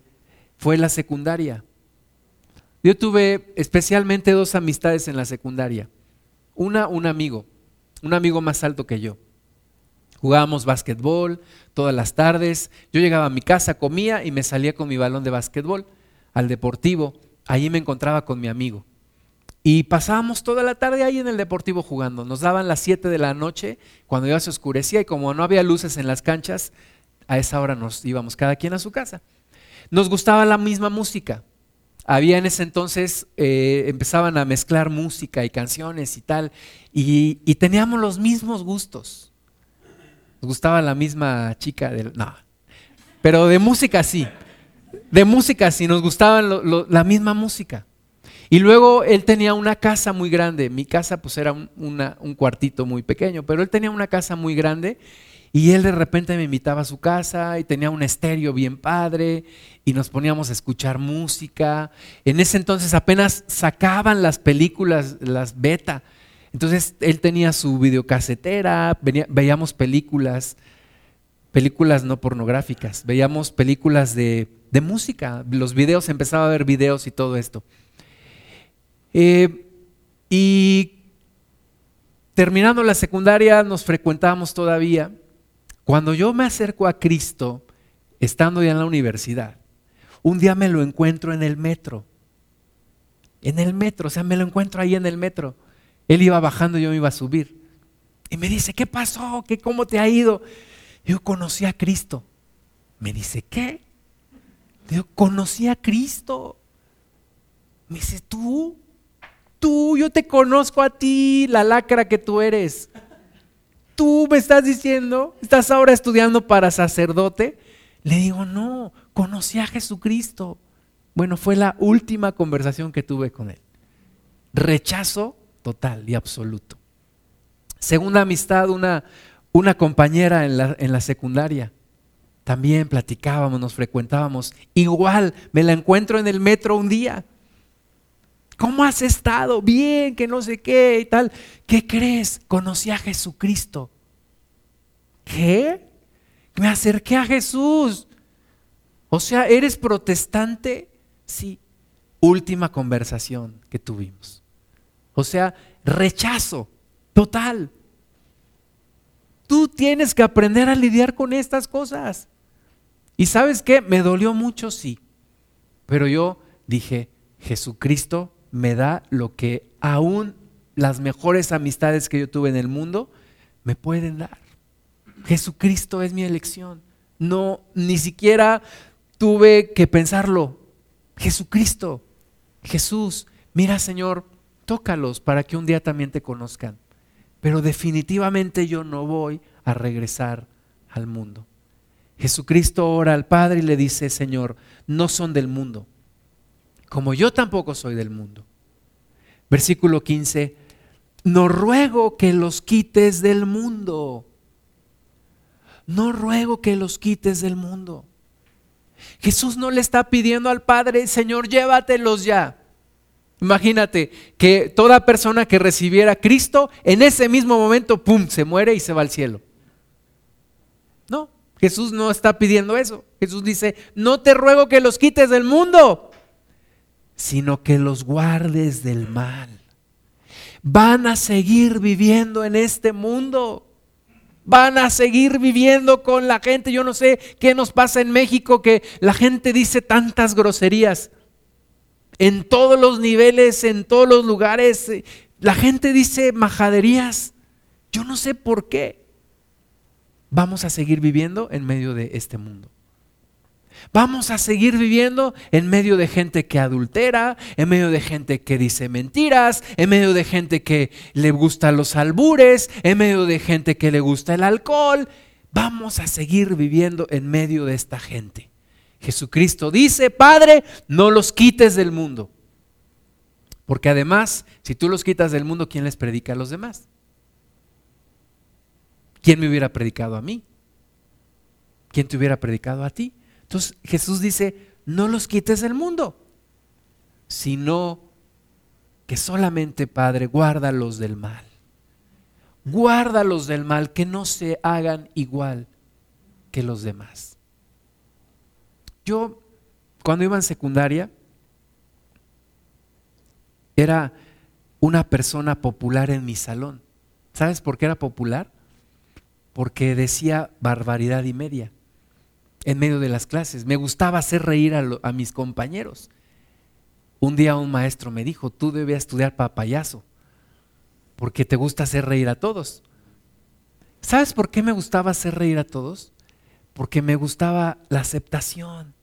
fue la secundaria. Yo tuve especialmente dos amistades en la secundaria. Una, un amigo, un amigo más alto que yo. Jugábamos básquetbol todas las tardes. Yo llegaba a mi casa, comía y me salía con mi balón de básquetbol al deportivo. Allí me encontraba con mi amigo. Y pasábamos toda la tarde ahí en el deportivo jugando. Nos daban las 7 de la noche cuando ya se oscurecía y como no había luces en las canchas, a esa hora nos íbamos cada quien a su casa. Nos gustaba la misma música. Había en ese entonces, eh, empezaban a mezclar música y canciones y tal, y, teníamos los mismos gustos. Nos gustaba la misma chica del... No, pero de música sí. De música sí, nos gustaba la misma música. Y luego él tenía una casa muy grande. Mi casa pues era un, un cuartito muy pequeño, pero él tenía una casa muy grande y él de repente me invitaba a su casa y tenía un estéreo bien padre y nos poníamos a escuchar música. En ese entonces apenas sacaban las películas, las beta. Entonces él tenía su videocasetera, veíamos películas, películas no pornográficas, veíamos películas de, de música, los videos, empezaba a ver videos y todo esto. Eh, y terminando la secundaria nos frecuentábamos todavía. Cuando yo me acerco a Cristo, estando ya en la universidad, un día me lo encuentro en el metro. En el metro, o sea, me lo encuentro ahí en el metro. Él iba bajando y yo me iba a subir. Y me dice, ¿qué pasó? ¿Qué, ¿Cómo te ha ido? Yo conocí a Cristo. Me dice, ¿qué? Yo conocí a Cristo. Me dice, tú, tú, yo te conozco a ti, la lacra que tú eres. Tú me estás diciendo, estás ahora estudiando para sacerdote. Le digo, no, conocí a Jesucristo. Bueno, fue la última conversación que tuve con él. Rechazo total y absoluto. Segunda amistad, una, una compañera en la, en la secundaria. También platicábamos, nos frecuentábamos. Igual, me la encuentro en el metro un día. ¿Cómo has estado? Bien, que no sé qué y tal. ¿Qué crees? Conocí a Jesucristo. ¿Qué? Me acerqué a Jesús. O sea, ¿eres protestante? Sí. Última conversación que tuvimos. O sea, rechazo total. Tú tienes que aprender a lidiar con estas cosas. Y sabes qué, me dolió mucho, sí. Pero yo dije, Jesucristo me da lo que aún las mejores amistades que yo tuve en el mundo me pueden dar. Jesucristo es mi elección. No, ni siquiera tuve que pensarlo. Jesucristo, Jesús, mira Señor, tócalos para que un día también te conozcan. Pero definitivamente yo no voy a regresar al mundo. Jesucristo ora al Padre y le dice, Señor, no son del mundo, como yo tampoco soy del mundo. Versículo 15, no ruego que los quites del mundo. No ruego que los quites del mundo. Jesús no le está pidiendo al Padre, Señor, llévatelos ya. Imagínate que toda persona que recibiera Cristo, en ese mismo momento, ¡pum!, se muere y se va al cielo. No, Jesús no está pidiendo eso. Jesús dice, no te ruego que los quites del mundo, sino que los guardes del mal. Van a seguir viviendo en este mundo. Van a seguir viviendo con la gente. Yo no sé qué nos pasa en México que la gente dice tantas groserías en todos los niveles, en todos los lugares. Eh, la gente dice majaderías. Yo no sé por qué. Vamos a seguir viviendo en medio de este mundo. Vamos a seguir viviendo en medio de gente que adultera, en medio de gente que dice mentiras, en medio de gente que le gusta los albures, en medio de gente que le gusta el alcohol. Vamos a seguir viviendo en medio de esta gente. Jesucristo dice, Padre, no los quites del mundo. Porque además, si tú los quitas del mundo, ¿quién les predica a los demás? ¿Quién me hubiera predicado a mí? ¿Quién te hubiera predicado a ti? Entonces Jesús dice, no los quites del mundo, sino que solamente, Padre, guárdalos del mal. Guárdalos del mal, que no se hagan igual que los demás. Yo, cuando iba en secundaria, era una persona popular en mi salón. ¿Sabes por qué era popular? Porque decía barbaridad y media en medio de las clases. Me gustaba hacer reír a, mis compañeros. Un día un maestro me dijo, tú debes estudiar para payaso, porque te gusta hacer reír a todos. ¿Sabes por qué me gustaba hacer reír a todos? porque me gustaba la aceptación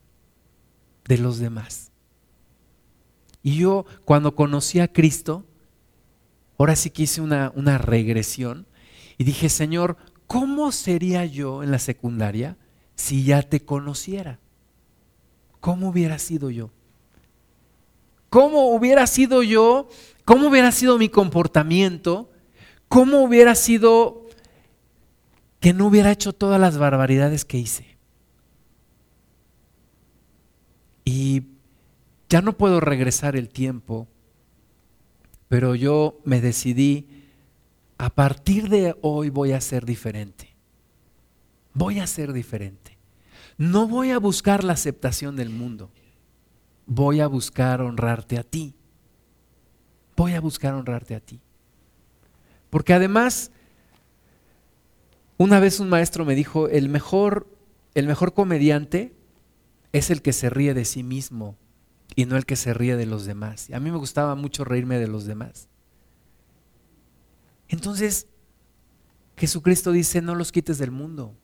de los demás. Y yo cuando conocí a Cristo, ahora sí que hice una, una regresión y dije, Señor, ¿cómo sería yo en la secundaria si ya te conociera? ¿Cómo hubiera sido yo? ¿Cómo hubiera sido yo? ¿Cómo hubiera sido mi comportamiento? ¿Cómo hubiera sido que no hubiera hecho todas las barbaridades que hice. Y ya no puedo regresar el tiempo, pero yo me decidí, a partir de hoy voy a ser diferente. Voy a ser diferente. No voy a buscar la aceptación del mundo. Voy a buscar honrarte a ti. Voy a buscar honrarte a ti. Porque además una vez un maestro me dijo, el mejor, el mejor comediante es el que se ríe de sí mismo y no el que se ríe de los demás. Y a mí me gustaba mucho reírme de los demás. Entonces, Jesucristo dice, no los quites del mundo.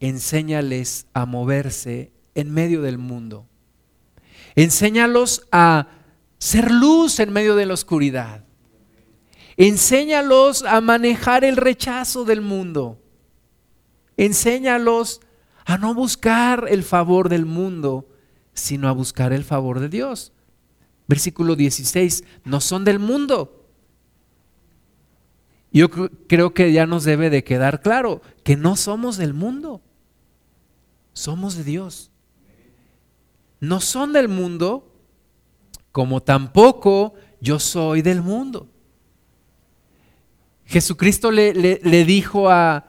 Enséñales a moverse en medio del mundo. Enséñalos a ser luz en medio de la oscuridad. Enséñalos a manejar el rechazo del mundo. Enséñalos a no buscar el favor del mundo, sino a buscar el favor de Dios. Versículo 16, no son del mundo. Yo creo que ya nos debe de quedar claro que no somos del mundo, somos de Dios. No son del mundo, como tampoco yo soy del mundo. Jesucristo le, le, dijo a,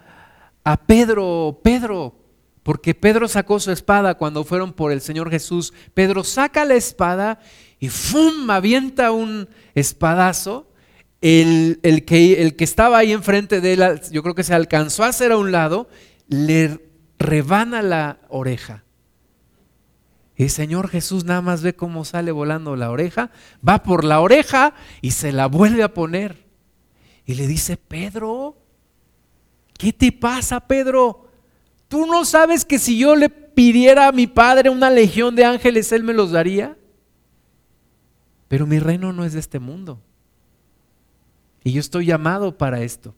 a Pedro, Pedro, porque Pedro sacó su espada cuando fueron por el Señor Jesús. Pedro saca la espada y ¡fum! avienta un espadazo. El, el, que, el que estaba ahí enfrente de él, yo creo que se alcanzó a hacer a un lado, le rebana la oreja. El Señor Jesús nada más ve cómo sale volando la oreja, va por la oreja y se la vuelve a poner. Y le dice, Pedro, ¿qué te pasa, Pedro? ¿Tú no sabes que si yo le pidiera a mi Padre una legión de ángeles, Él me los daría? Pero mi reino no es de este mundo. Y yo estoy llamado para esto.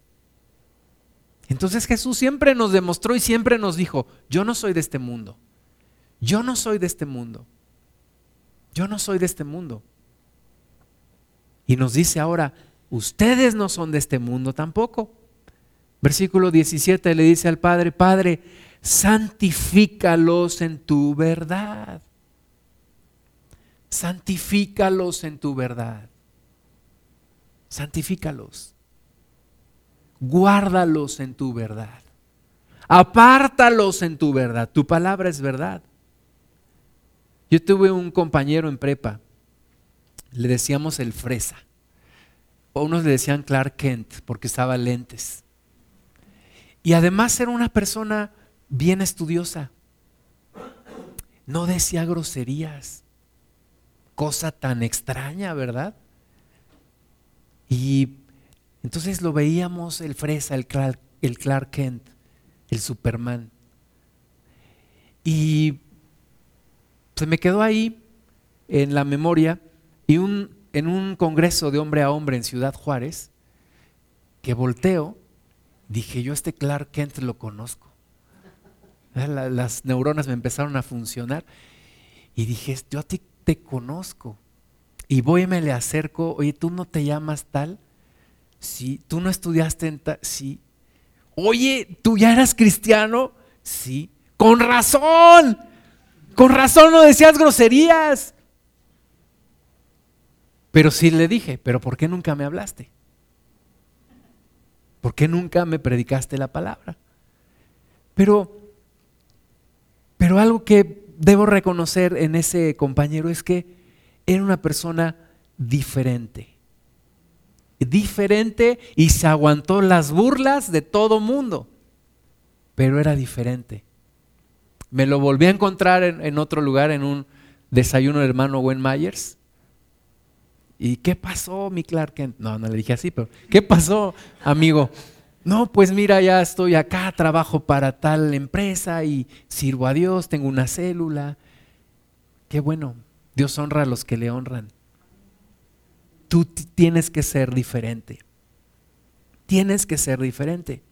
Entonces Jesús siempre nos demostró y siempre nos dijo, yo no soy de este mundo. Yo no soy de este mundo. Yo no soy de este mundo. Y nos dice ahora, ustedes no son de este mundo tampoco. Versículo 17 le dice al Padre, Padre, santifícalos en tu verdad. Santifícalos en tu verdad. Santifícalos. Guárdalos en tu verdad. Apártalos en tu verdad. Tu palabra es verdad. Yo tuve un compañero en prepa, le decíamos el fresa. O unos le decían Clark Kent porque estaba lentes. Y además era una persona bien estudiosa. No decía groserías. Cosa tan extraña, ¿verdad? Y entonces lo veíamos el fresa, el Clark, el Clark Kent, el Superman. Y se me quedó ahí en la memoria y un, en un congreso de hombre a hombre en Ciudad Juárez, que volteo, dije yo este Clark Kent lo conozco. las neuronas me empezaron a funcionar y dije, yo a ti te conozco. Y voy y me le acerco, oye, ¿tú no te llamas tal? Sí, ¿tú no estudiaste en tal? Sí. Oye, ¿tú ya eras cristiano? Sí. Con razón. Con razón no decías groserías. Pero sí le dije, pero ¿por qué nunca me hablaste? ¿Por qué nunca me predicaste la palabra? Pero, pero algo que debo reconocer en ese compañero es que era una persona diferente. Diferente y se aguantó las burlas de todo mundo, pero era diferente. Me lo volví a encontrar en, otro lugar, en un desayuno del hermano Gwen Myers. ¿Y qué pasó, mi Clark? No, no le dije así, pero ¿qué pasó, amigo? No, pues mira, ya estoy acá, trabajo para tal empresa y sirvo a Dios, tengo una célula. Qué bueno, Dios honra a los que le honran. Tú tienes que ser diferente. Tienes que ser diferente.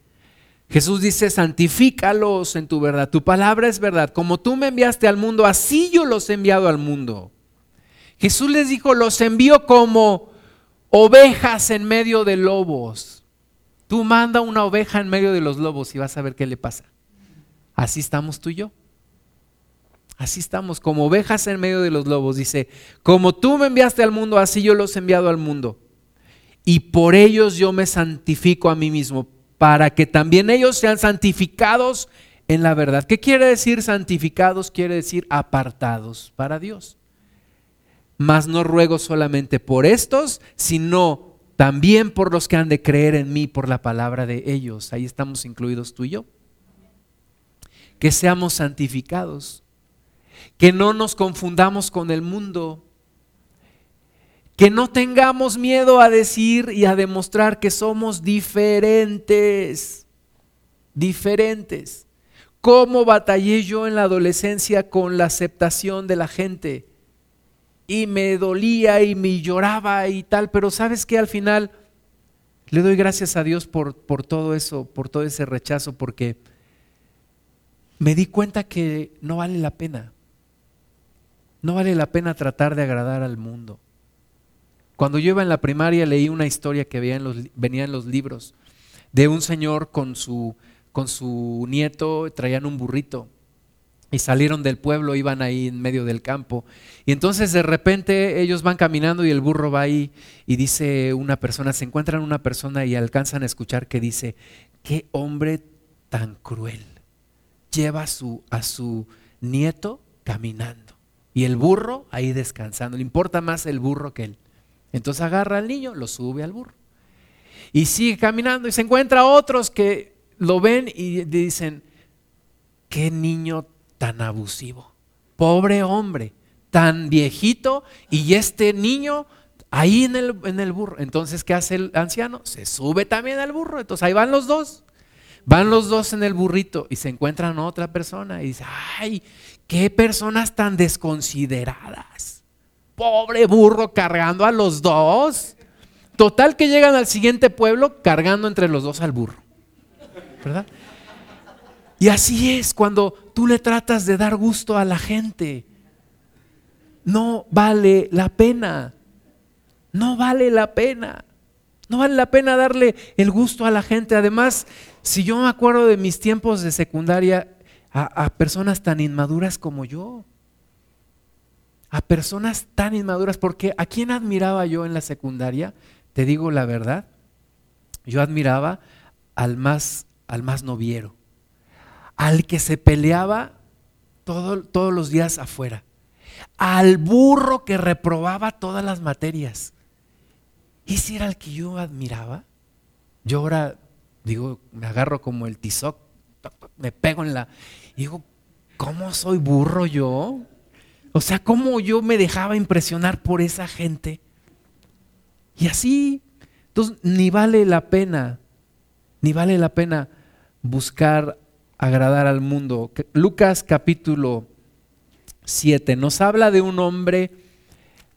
Jesús dice, santifícalos en tu verdad. Tu palabra es verdad. Como tú me enviaste al mundo, así yo los he enviado al mundo. Jesús les dijo, los envío como ovejas en medio de lobos. Tú manda una oveja en medio de los lobos y vas a ver qué le pasa. Así estamos tú y yo. Así estamos, como ovejas en medio de los lobos. Dice, como tú me enviaste al mundo, así yo los he enviado al mundo. Y por ellos yo me santifico a mí mismo para que también ellos sean santificados en la verdad. ¿Qué quiere decir santificados? Quiere decir apartados para Dios. Mas no ruego solamente por estos, sino también por los que han de creer en mí por la palabra de ellos. Ahí estamos incluidos tú y yo. Que seamos santificados, que no nos confundamos con el mundo, Que no tengamos miedo a decir y a demostrar que somos diferentes, diferentes. ¿Cómo batallé yo en la adolescencia con la aceptación de la gente? Y me dolía y me lloraba y tal, pero sabes que al final le doy gracias a Dios por, por todo eso, por todo ese rechazo, porque me di cuenta que no vale la pena. No vale la pena tratar de agradar al mundo. Cuando yo iba en la primaria leí una historia que venía en los libros de un señor con su, con su nieto, traían un burrito y salieron del pueblo, iban ahí en medio del campo. Y entonces de repente ellos van caminando y el burro va ahí y dice una persona, se encuentran una persona y alcanzan a escuchar que dice, qué hombre tan cruel lleva a su, a su nieto caminando. Y el burro ahí descansando. Le importa más el burro que él. Entonces agarra al niño, lo sube al burro. Y sigue caminando y se encuentra otros que lo ven y dicen, qué niño tan abusivo. Pobre hombre, tan viejito y este niño ahí en el, en el burro. Entonces, ¿qué hace el anciano? Se sube también al burro. Entonces ahí van los dos. Van los dos en el burrito y se encuentran otra persona y dice, ay, qué personas tan desconsideradas. Pobre burro cargando a los dos. Total que llegan al siguiente pueblo cargando entre los dos al burro. ¿Verdad? Y así es cuando tú le tratas de dar gusto a la gente. No vale la pena. No vale la pena. No vale la pena darle el gusto a la gente. Además, si yo me acuerdo de mis tiempos de secundaria, a, personas tan inmaduras como yo, a personas tan inmaduras, porque ¿a quién admiraba yo en la secundaria? Te digo la verdad, yo admiraba al más, al más noviero, al que se peleaba todos los días afuera, al burro que reprobaba todas las materias. Ese era el que yo admiraba. Yo ahora digo, me agarro como el tizoc, me pego en la... Y digo, ¿cómo soy burro yo? O sea, ¿cómo yo me dejaba impresionar por esa gente? Y así, entonces, ni vale la pena, ni vale la pena buscar agradar al mundo. Lucas capítulo 7 nos habla de un hombre,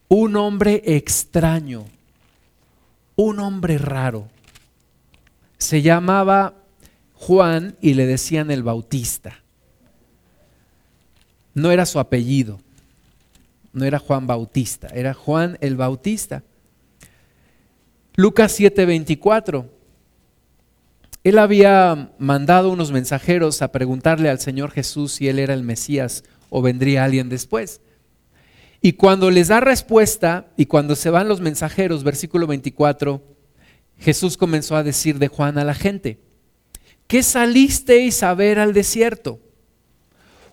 un hombre extraño, un hombre raro se llamaba Juan y le decían el Bautista. No era su apellido, no era Juan Bautista, era Juan el Bautista. Lucas 7:24. Él había mandado unos mensajeros a preguntarle al Señor Jesús si él era el Mesías o vendría alguien después. Y cuando les da respuesta y cuando se van los mensajeros, versículo 24, Jesús comenzó a decir de Juan a la gente, ¿qué salisteis a ver al desierto?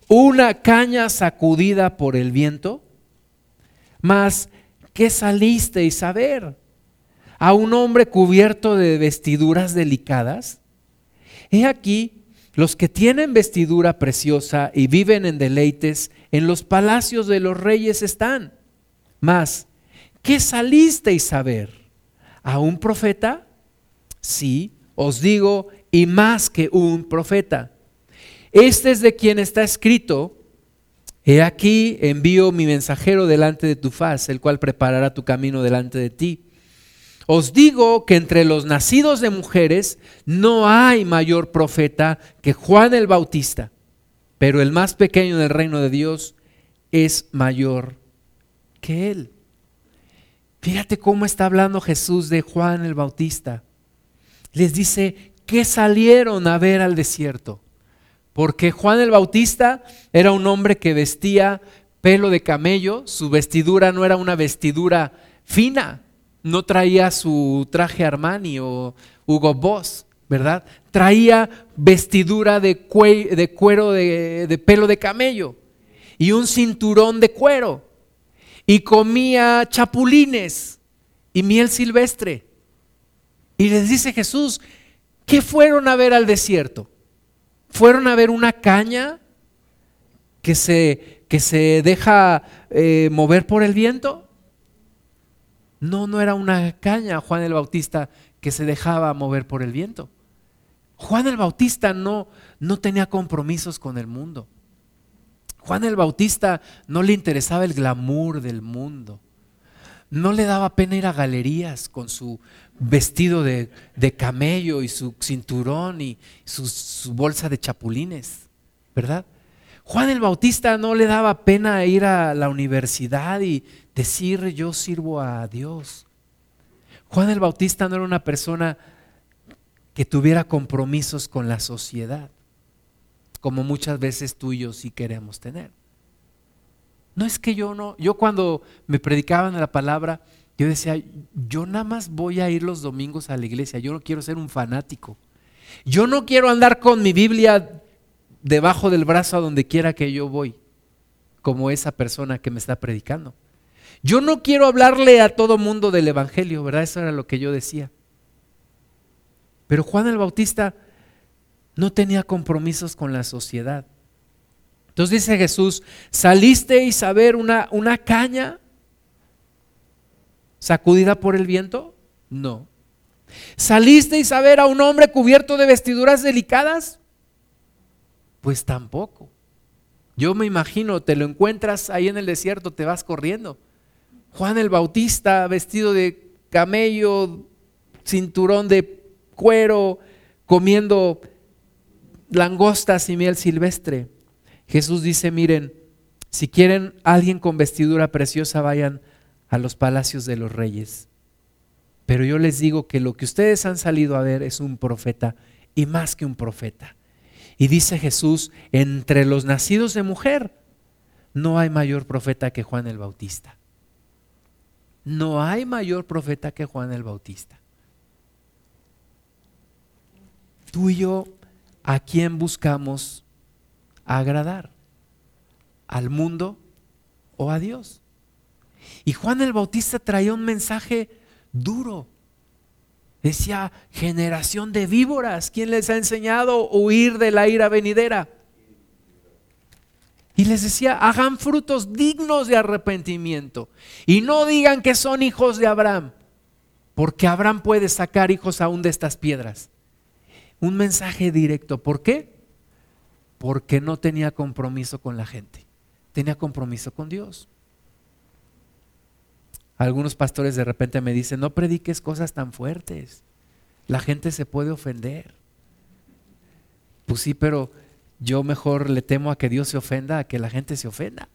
¿Una caña sacudida por el viento? Mas, ¿qué salisteis a ver? ¿A un hombre cubierto de vestiduras delicadas? He aquí, los que tienen vestidura preciosa y viven en deleites, en los palacios de los reyes están. Mas, ¿qué salisteis a ver? ¿A un profeta? Sí, os digo, y más que un profeta. Este es de quien está escrito, he aquí envío mi mensajero delante de tu faz, el cual preparará tu camino delante de ti. Os digo que entre los nacidos de mujeres no hay mayor profeta que Juan el Bautista, pero el más pequeño del reino de Dios es mayor que él. Fíjate cómo está hablando Jesús de Juan el Bautista. Les dice que salieron a ver al desierto. Porque Juan el Bautista era un hombre que vestía pelo de camello, su vestidura no era una vestidura fina, no traía su traje Armani o Hugo Boss, ¿verdad? Traía vestidura de, cuero de pelo de camello y un cinturón de cuero y comía chapulines y miel silvestre. Y les dice Jesús, ¿qué fueron a ver al desierto? ¿Fueron a ver una caña que se, que se deja eh, mover por el viento? No, no era una caña Juan el Bautista que se dejaba mover por el viento. Juan el Bautista no, no tenía compromisos con el mundo. Juan el Bautista no le interesaba el glamour del mundo. No le daba pena ir a galerías con su vestido de, camello y su cinturón y su, bolsa de chapulines, ¿verdad? Juan el Bautista no le daba pena ir a la universidad y decir yo sirvo a Dios. Juan el Bautista no era una persona que tuviera compromisos con la sociedad, como muchas veces tú y yo sí queremos tener. No es que yo no, yo cuando me predicaban la palabra, yo decía, yo nada más voy a ir los domingos a la iglesia, yo no quiero ser un fanático. Yo no quiero andar con mi Biblia debajo del brazo a donde quiera que yo voy, como esa persona que me está predicando. Yo no quiero hablarle a todo mundo del Evangelio, ¿verdad? Eso era lo que yo decía. Pero Juan el Bautista no tenía compromisos con la sociedad. Entonces dice Jesús, ¿salisteis a ver una, una caña sacudida por el viento? No. ¿Salisteis a ver a un hombre cubierto de vestiduras delicadas? Pues tampoco. Yo me imagino, te lo encuentras ahí en el desierto, te vas corriendo. Juan el Bautista vestido de camello, cinturón de cuero, comiendo langostas y miel silvestre. Jesús dice, miren, si quieren alguien con vestidura preciosa, vayan a los palacios de los reyes. Pero yo les digo que lo que ustedes han salido a ver es un profeta y más que un profeta. Y dice Jesús, entre los nacidos de mujer, no hay mayor profeta que Juan el Bautista. No hay mayor profeta que Juan el Bautista. Tú y yo, ¿a quién buscamos agradar? ¿Al mundo o a Dios? Y Juan el Bautista traía un mensaje duro. Decía, generación de víboras, ¿quién les ha enseñado huir de la ira venidera? Y les decía, hagan frutos dignos de arrepentimiento. Y no digan que son hijos de Abraham, porque Abraham puede sacar hijos aún de estas piedras. Un mensaje directo. ¿Por qué? porque no tenía compromiso con la gente, tenía compromiso con Dios. Algunos pastores de repente me dicen, no prediques cosas tan fuertes, la gente se puede ofender. Pues sí, pero yo mejor le temo a que Dios se ofenda a que la gente se ofenda.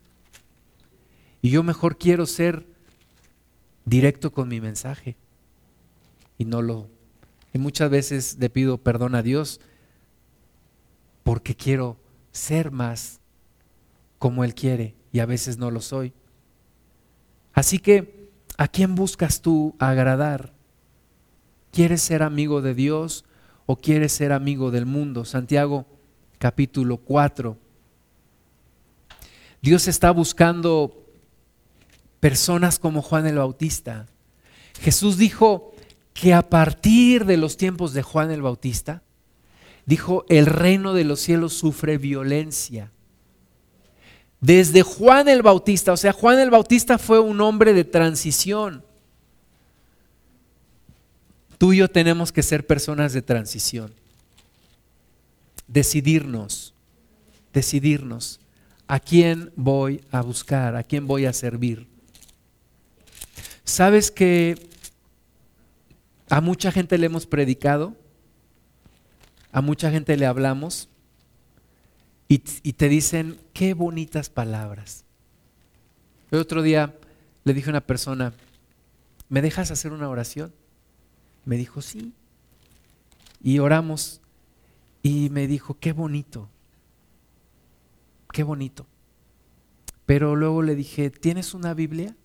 Y yo mejor quiero ser directo con mi mensaje. Y no lo... Y muchas veces le pido perdón a Dios porque quiero ser más como Él quiere y a veces no lo soy. Así que, ¿a quién buscas tú agradar? ¿Quieres ser amigo de Dios o quieres ser amigo del mundo? Santiago capítulo 4. Dios está buscando personas como Juan el Bautista. Jesús dijo que a partir de los tiempos de Juan el Bautista, dijo, el reino de los cielos sufre violencia. Desde Juan el Bautista, o sea, Juan el Bautista fue un hombre de transición. Tú y yo tenemos que ser personas de transición. Decidirnos, decidirnos a quién voy a buscar, a quién voy a servir. ¿Sabes que a mucha gente le hemos predicado? a mucha gente le hablamos y, te dicen, qué bonitas palabras. El otro día le dije a una persona, ¿me dejas hacer una oración? Me dijo, sí. Y oramos y me dijo, qué bonito, qué bonito. Pero luego le dije, ¿tienes una Biblia?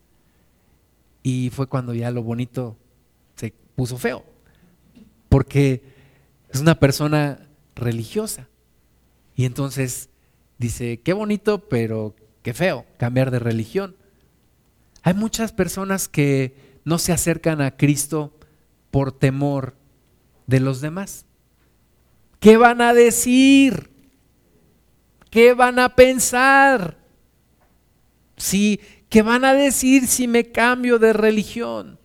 Y fue cuando ya lo bonito se puso feo. Porque es una persona religiosa. Y entonces dice, qué bonito, pero qué feo cambiar de religión. Hay muchas personas que no se acercan a Cristo por temor de los demás. ¿Qué van a decir? ¿Qué van a pensar? Si, ¿Qué van a decir si me cambio de religión?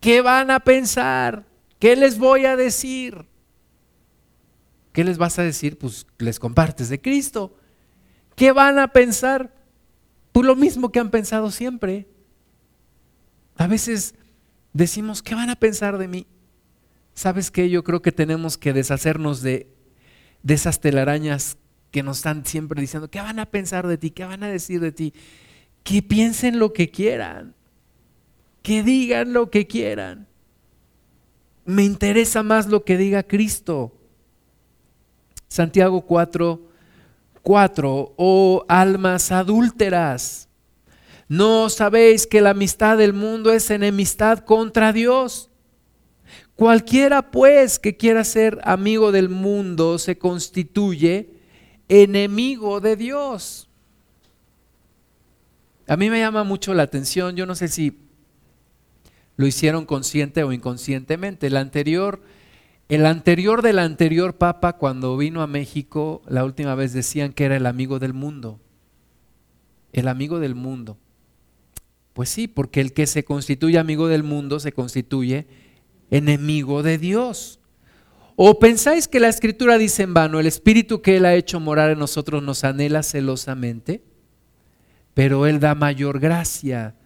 ¿Qué van a pensar? ¿Qué les voy a decir? ¿Qué les vas a decir? Pues les compartes de Cristo. ¿Qué van a pensar? Pues lo mismo que han pensado siempre. A veces decimos, ¿qué van a pensar de mí? ¿Sabes qué? Yo creo que tenemos que deshacernos de, de esas telarañas que nos están siempre diciendo, ¿qué van a pensar de ti? ¿Qué van a decir de ti? Que piensen lo que quieran, que digan lo que quieran. Me interesa más lo que diga Cristo. Santiago 4, 4, oh almas adúlteras, ¿no sabéis que la amistad del mundo es enemistad contra Dios? Cualquiera pues que quiera ser amigo del mundo se constituye enemigo de Dios. A mí me llama mucho la atención, yo no sé si lo hicieron consciente o inconscientemente. El anterior, el anterior del anterior papa cuando vino a México, la última vez decían que era el amigo del mundo. El amigo del mundo. Pues sí, porque el que se constituye amigo del mundo se constituye enemigo de Dios. ¿O pensáis que la escritura dice en vano, el espíritu que Él ha hecho morar en nosotros nos anhela celosamente? Pero Él da mayor gracia.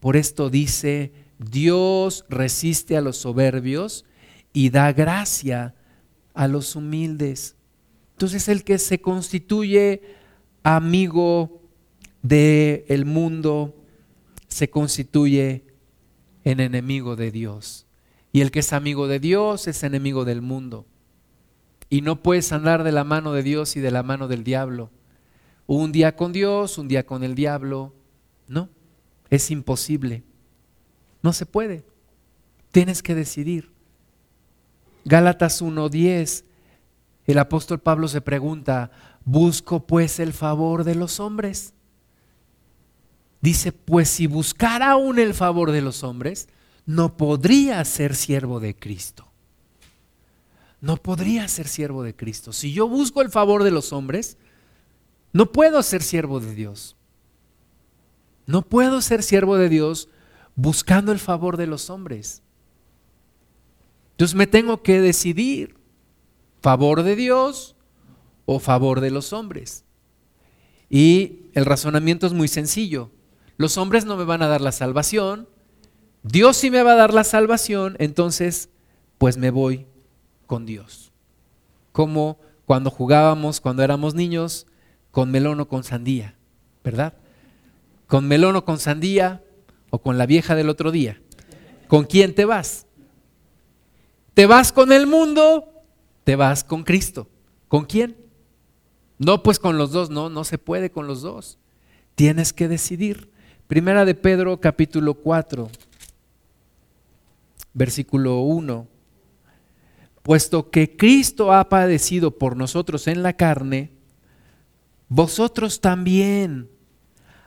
Por esto dice, Dios resiste a los soberbios y da gracia a los humildes. Entonces el que se constituye amigo del el mundo se constituye en enemigo de Dios. Y el que es amigo de Dios es enemigo del mundo. Y no puedes andar de la mano de Dios y de la mano del diablo. Un día con Dios, un día con el diablo. No, es imposible. No se puede. Tienes que decidir. Gálatas 1:10, el apóstol Pablo se pregunta, ¿busco pues el favor de los hombres? Dice, pues si buscara aún el favor de los hombres, no podría ser siervo de Cristo. No podría ser siervo de Cristo. Si yo busco el favor de los hombres, no puedo ser siervo de Dios. No puedo ser siervo de Dios buscando el favor de los hombres. Entonces me tengo que decidir, favor de Dios o favor de los hombres. Y el razonamiento es muy sencillo. Los hombres no me van a dar la salvación, Dios sí me va a dar la salvación, entonces pues me voy con Dios. Como cuando jugábamos, cuando éramos niños, con melón o con sandía, ¿verdad? Con melón o con sandía o con la vieja del otro día. ¿Con quién te vas? ¿Te vas con el mundo? ¿Te vas con Cristo? ¿Con quién? No, pues con los dos, no, no se puede con los dos. Tienes que decidir. Primera de Pedro capítulo 4 versículo 1. Puesto que Cristo ha padecido por nosotros en la carne, vosotros también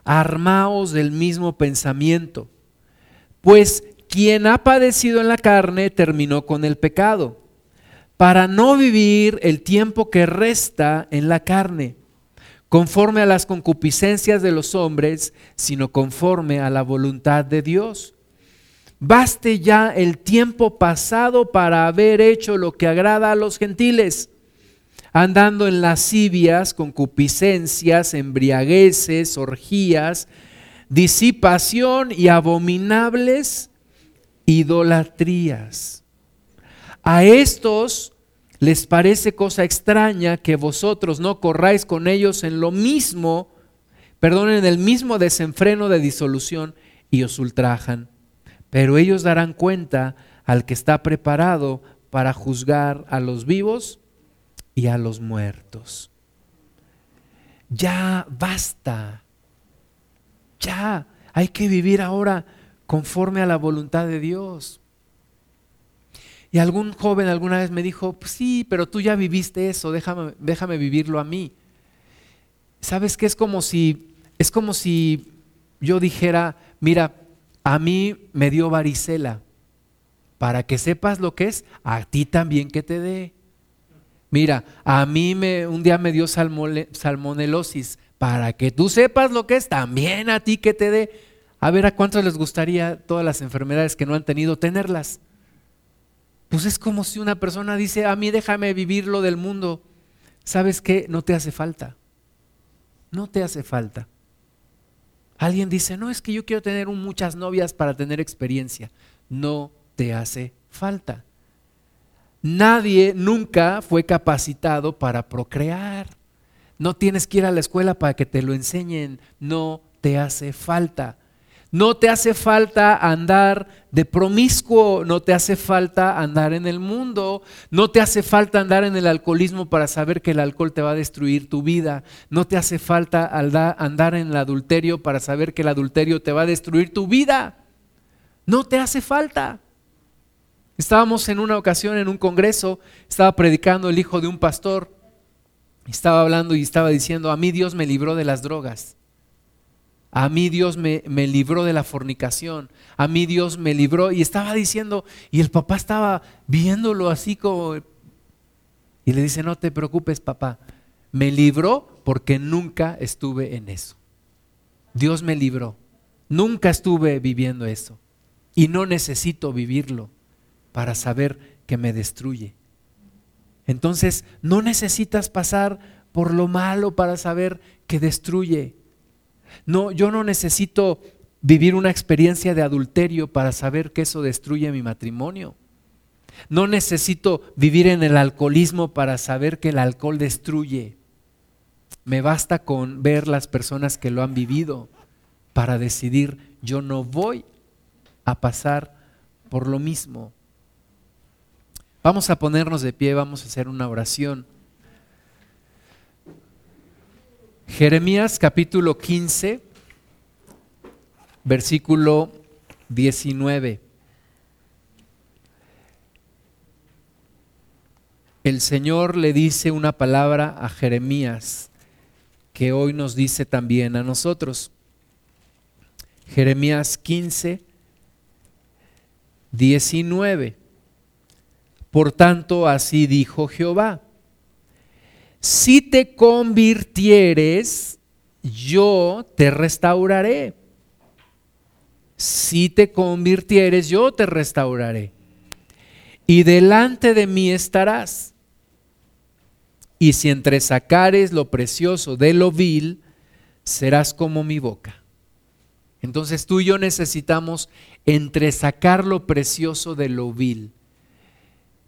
armaos del mismo pensamiento. Pues quien ha padecido en la carne terminó con el pecado, para no vivir el tiempo que resta en la carne, conforme a las concupiscencias de los hombres, sino conforme a la voluntad de Dios. Baste ya el tiempo pasado para haber hecho lo que agrada a los gentiles, andando en lascivias, concupiscencias, embriagueces, orgías, disipación y abominables idolatrías. A estos les parece cosa extraña que vosotros no corráis con ellos en lo mismo, perdón, en el mismo desenfreno de disolución y os ultrajan pero ellos darán cuenta al que está preparado para juzgar a los vivos y a los muertos. Ya basta. Ya hay que vivir ahora conforme a la voluntad de Dios. Y algún joven alguna vez me dijo, pues sí, pero tú ya viviste eso, déjame, déjame vivirlo a mí. ¿Sabes qué? Es como si, es como si yo dijera, mira, a mí me dio varicela. Para que sepas lo que es, a ti también que te dé. Mira, a mí me, un día me dio salmonelosis. Para que tú sepas lo que es, también a ti que te dé. A ver, ¿a cuántos les gustaría todas las enfermedades que no han tenido tenerlas? Pues es como si una persona dice, a mí déjame vivir lo del mundo. ¿Sabes qué? No te hace falta. No te hace falta. Alguien dice, no, es que yo quiero tener muchas novias para tener experiencia. No te hace falta. Nadie nunca fue capacitado para procrear. No tienes que ir a la escuela para que te lo enseñen. No te hace falta. No te hace falta andar de promiscuo, no te hace falta andar en el mundo, no te hace falta andar en el alcoholismo para saber que el alcohol te va a destruir tu vida, no te hace falta andar en el adulterio para saber que el adulterio te va a destruir tu vida. No te hace falta. Estábamos en una ocasión en un congreso, estaba predicando el hijo de un pastor, estaba hablando y estaba diciendo, a mí Dios me libró de las drogas. A mí Dios me, me, libró de la fornicación. A mí Dios me libró. Y estaba diciendo, y el papá estaba viéndolo así como... Y le dice, no te preocupes papá, me libró porque nunca estuve en eso. Dios me libró. Nunca estuve viviendo eso. Y no necesito vivirlo para saber que me destruye. Entonces, no necesitas pasar por lo malo para saber que destruye. No, yo no necesito vivir una experiencia de adulterio para saber que eso destruye mi matrimonio. No necesito vivir en el alcoholismo para saber que el alcohol destruye. Me basta con ver las personas que lo han vivido para decidir, yo no voy a pasar por lo mismo. Vamos a ponernos de pie, vamos a hacer una oración. Jeremías capítulo 15, versículo 19. El Señor le dice una palabra a Jeremías que hoy nos dice también a nosotros. Jeremías 15, 19. Por tanto, así dijo Jehová si te convirtieres, yo te restauraré. Si te convirtieres, yo te restauraré. Y delante de mí estarás. Y si entresacares lo precioso de lo vil, serás como mi boca. Entonces tú y yo necesitamos entresacar lo precioso de lo vil.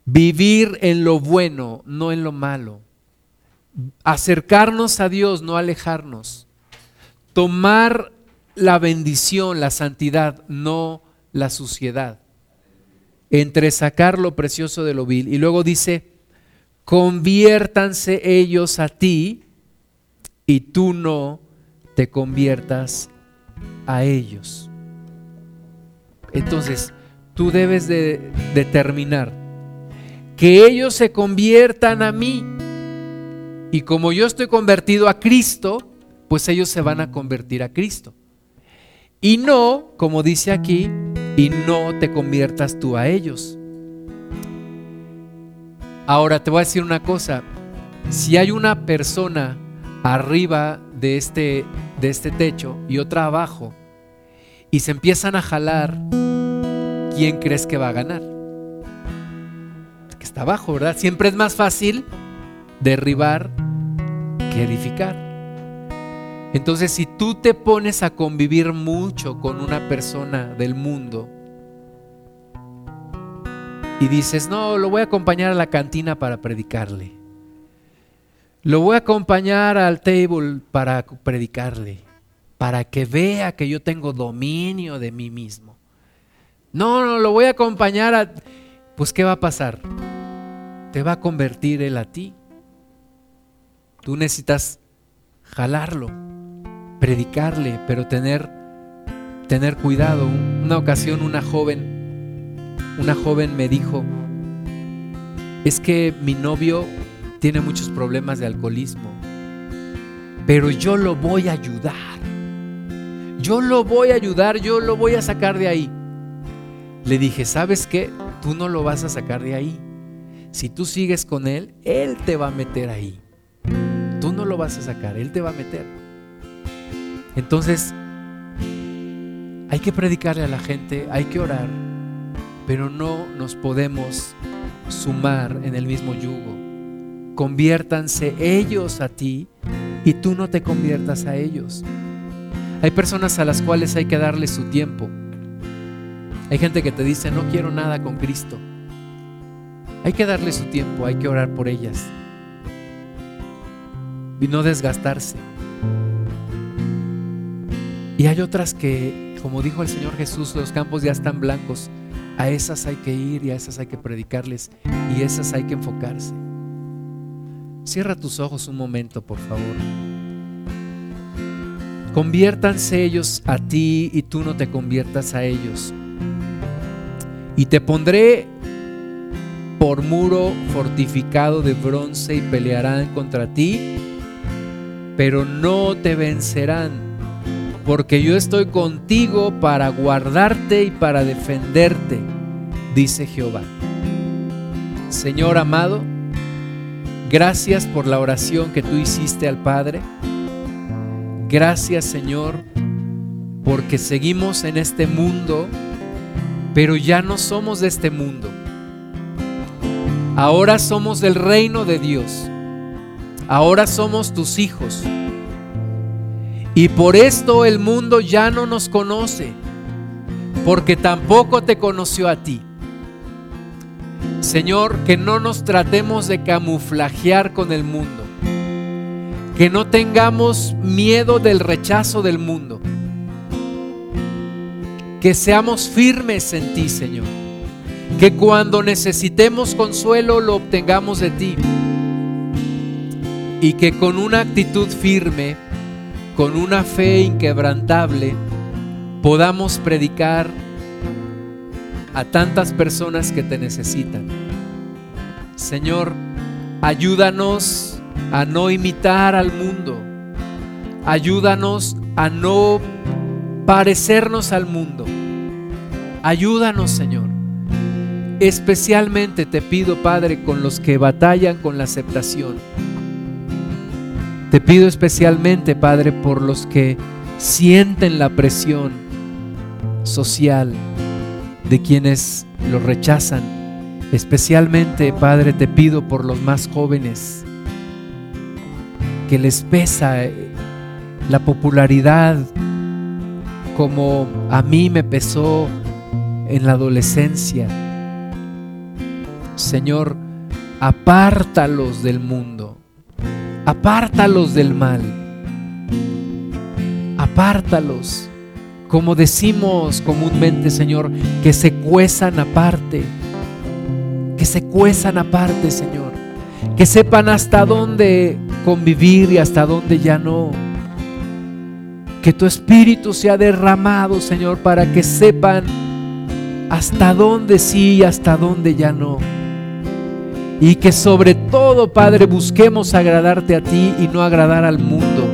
Vivir en lo bueno, no en lo malo acercarnos a Dios, no alejarnos. Tomar la bendición, la santidad, no la suciedad. Entre sacar lo precioso de lo vil. Y luego dice, conviértanse ellos a ti y tú no te conviertas a ellos. Entonces, tú debes de determinar que ellos se conviertan a mí y como yo estoy convertido a Cristo, pues ellos se van a convertir a Cristo. Y no, como dice aquí, y no te conviertas tú a ellos. Ahora te voy a decir una cosa, si hay una persona arriba de este, de este techo y otra abajo, y se empiezan a jalar, ¿quién crees que va a ganar? Que está abajo, ¿verdad? Siempre es más fácil derribar que edificar. Entonces, si tú te pones a convivir mucho con una persona del mundo y dices, no, lo voy a acompañar a la cantina para predicarle, lo voy a acompañar al table para predicarle, para que vea que yo tengo dominio de mí mismo. No, no, lo voy a acompañar a... Pues, ¿qué va a pasar? Te va a convertir él a ti. Tú necesitas jalarlo, predicarle, pero tener, tener cuidado. Una ocasión una joven, una joven me dijo, es que mi novio tiene muchos problemas de alcoholismo, pero yo lo voy a ayudar. Yo lo voy a ayudar, yo lo voy a sacar de ahí. Le dije, ¿sabes qué? Tú no lo vas a sacar de ahí. Si tú sigues con él, él te va a meter ahí. Tú no lo vas a sacar, Él te va a meter. Entonces, Hay que predicarle a la gente, hay que orar, pero no nos podemos sumar en el mismo yugo. Conviértanse ellos a ti y tú no te conviertas a ellos. Hay personas a las cuales hay que darle su tiempo. Hay gente que te dice, no quiero nada con Cristo. Hay que darle su tiempo, hay que orar por ellas. Y no desgastarse. Y hay otras que, como dijo el Señor Jesús, los campos ya están blancos. A esas hay que ir y a esas hay que predicarles y esas hay que enfocarse. Cierra tus ojos un momento, por favor. Conviértanse ellos a ti y tú no te conviertas a ellos. Y te pondré por muro fortificado de bronce y pelearán contra ti, pero no te vencerán porque yo estoy contigo para guardarte y para defenderte, dice Jehová. Señor amado, gracias por la oración que tú hiciste al Padre. Gracias Señor, porque seguimos en este mundo, pero ya no somos de este mundo. Ahora somos del reino de Dios. Ahora somos tus hijos. Y por esto el mundo ya no nos conoce, porque tampoco te conoció a ti. Señor, que no nos tratemos de camuflajear con el mundo, que no tengamos miedo del rechazo del mundo, que seamos firmes en ti, Señor, que cuando necesitemos consuelo lo obtengamos de ti y que con una actitud firme con una fe inquebrantable podamos predicar a tantas personas que te necesitan. Señor, ayúdanos a no imitar al mundo. Ayúdanos a no parecernos al mundo. Ayúdanos, Señor. Especialmente te pido, Padre, con los que batallan con la aceptación te pido especialmente, Padre, por los que sienten la presión social de quienes lo rechazan. Especialmente, Padre, te pido por los más jóvenes, que les pesa eh, la popularidad como a mí me pesó en la adolescencia. Señor, apártalos del mundo apártalos del mal, apártalos, como decimos comúnmente, Señor, que se cuezan aparte, que se cuezan aparte, Señor, que sepan hasta dónde convivir y hasta dónde ya no. Que tu espíritu sea derramado, Señor, para que sepan hasta dónde sí y hasta dónde ya no. Y que sobre todo, Padre, busquemos agradarte a ti y no agradar al mundo.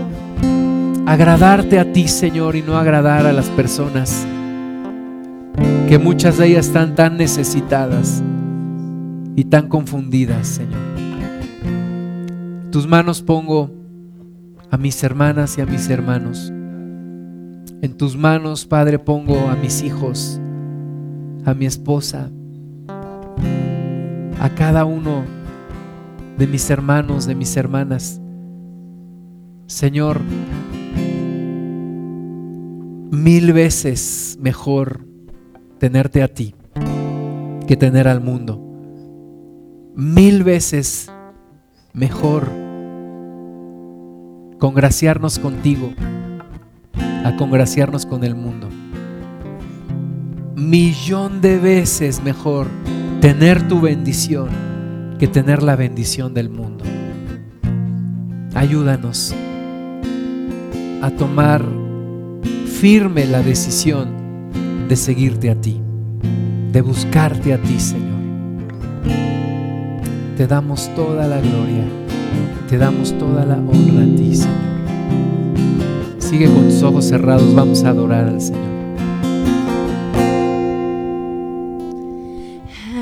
Agradarte a ti, Señor, y no agradar a las personas. Que muchas de ellas están tan necesitadas y tan confundidas, Señor. Tus manos pongo a mis hermanas y a mis hermanos. En tus manos, Padre, pongo a mis hijos, a mi esposa, a cada uno de mis hermanos, de mis hermanas. Señor, mil veces mejor tenerte a ti que tener al mundo. Mil veces mejor congraciarnos contigo a congraciarnos con el mundo. Millón de veces mejor tener tu bendición que tener la bendición del mundo. Ayúdanos a tomar firme la decisión de seguirte a ti, de buscarte a ti, Señor. Te damos toda la gloria, te damos toda la honra a ti, Señor. Sigue con tus ojos cerrados, vamos a adorar al Señor.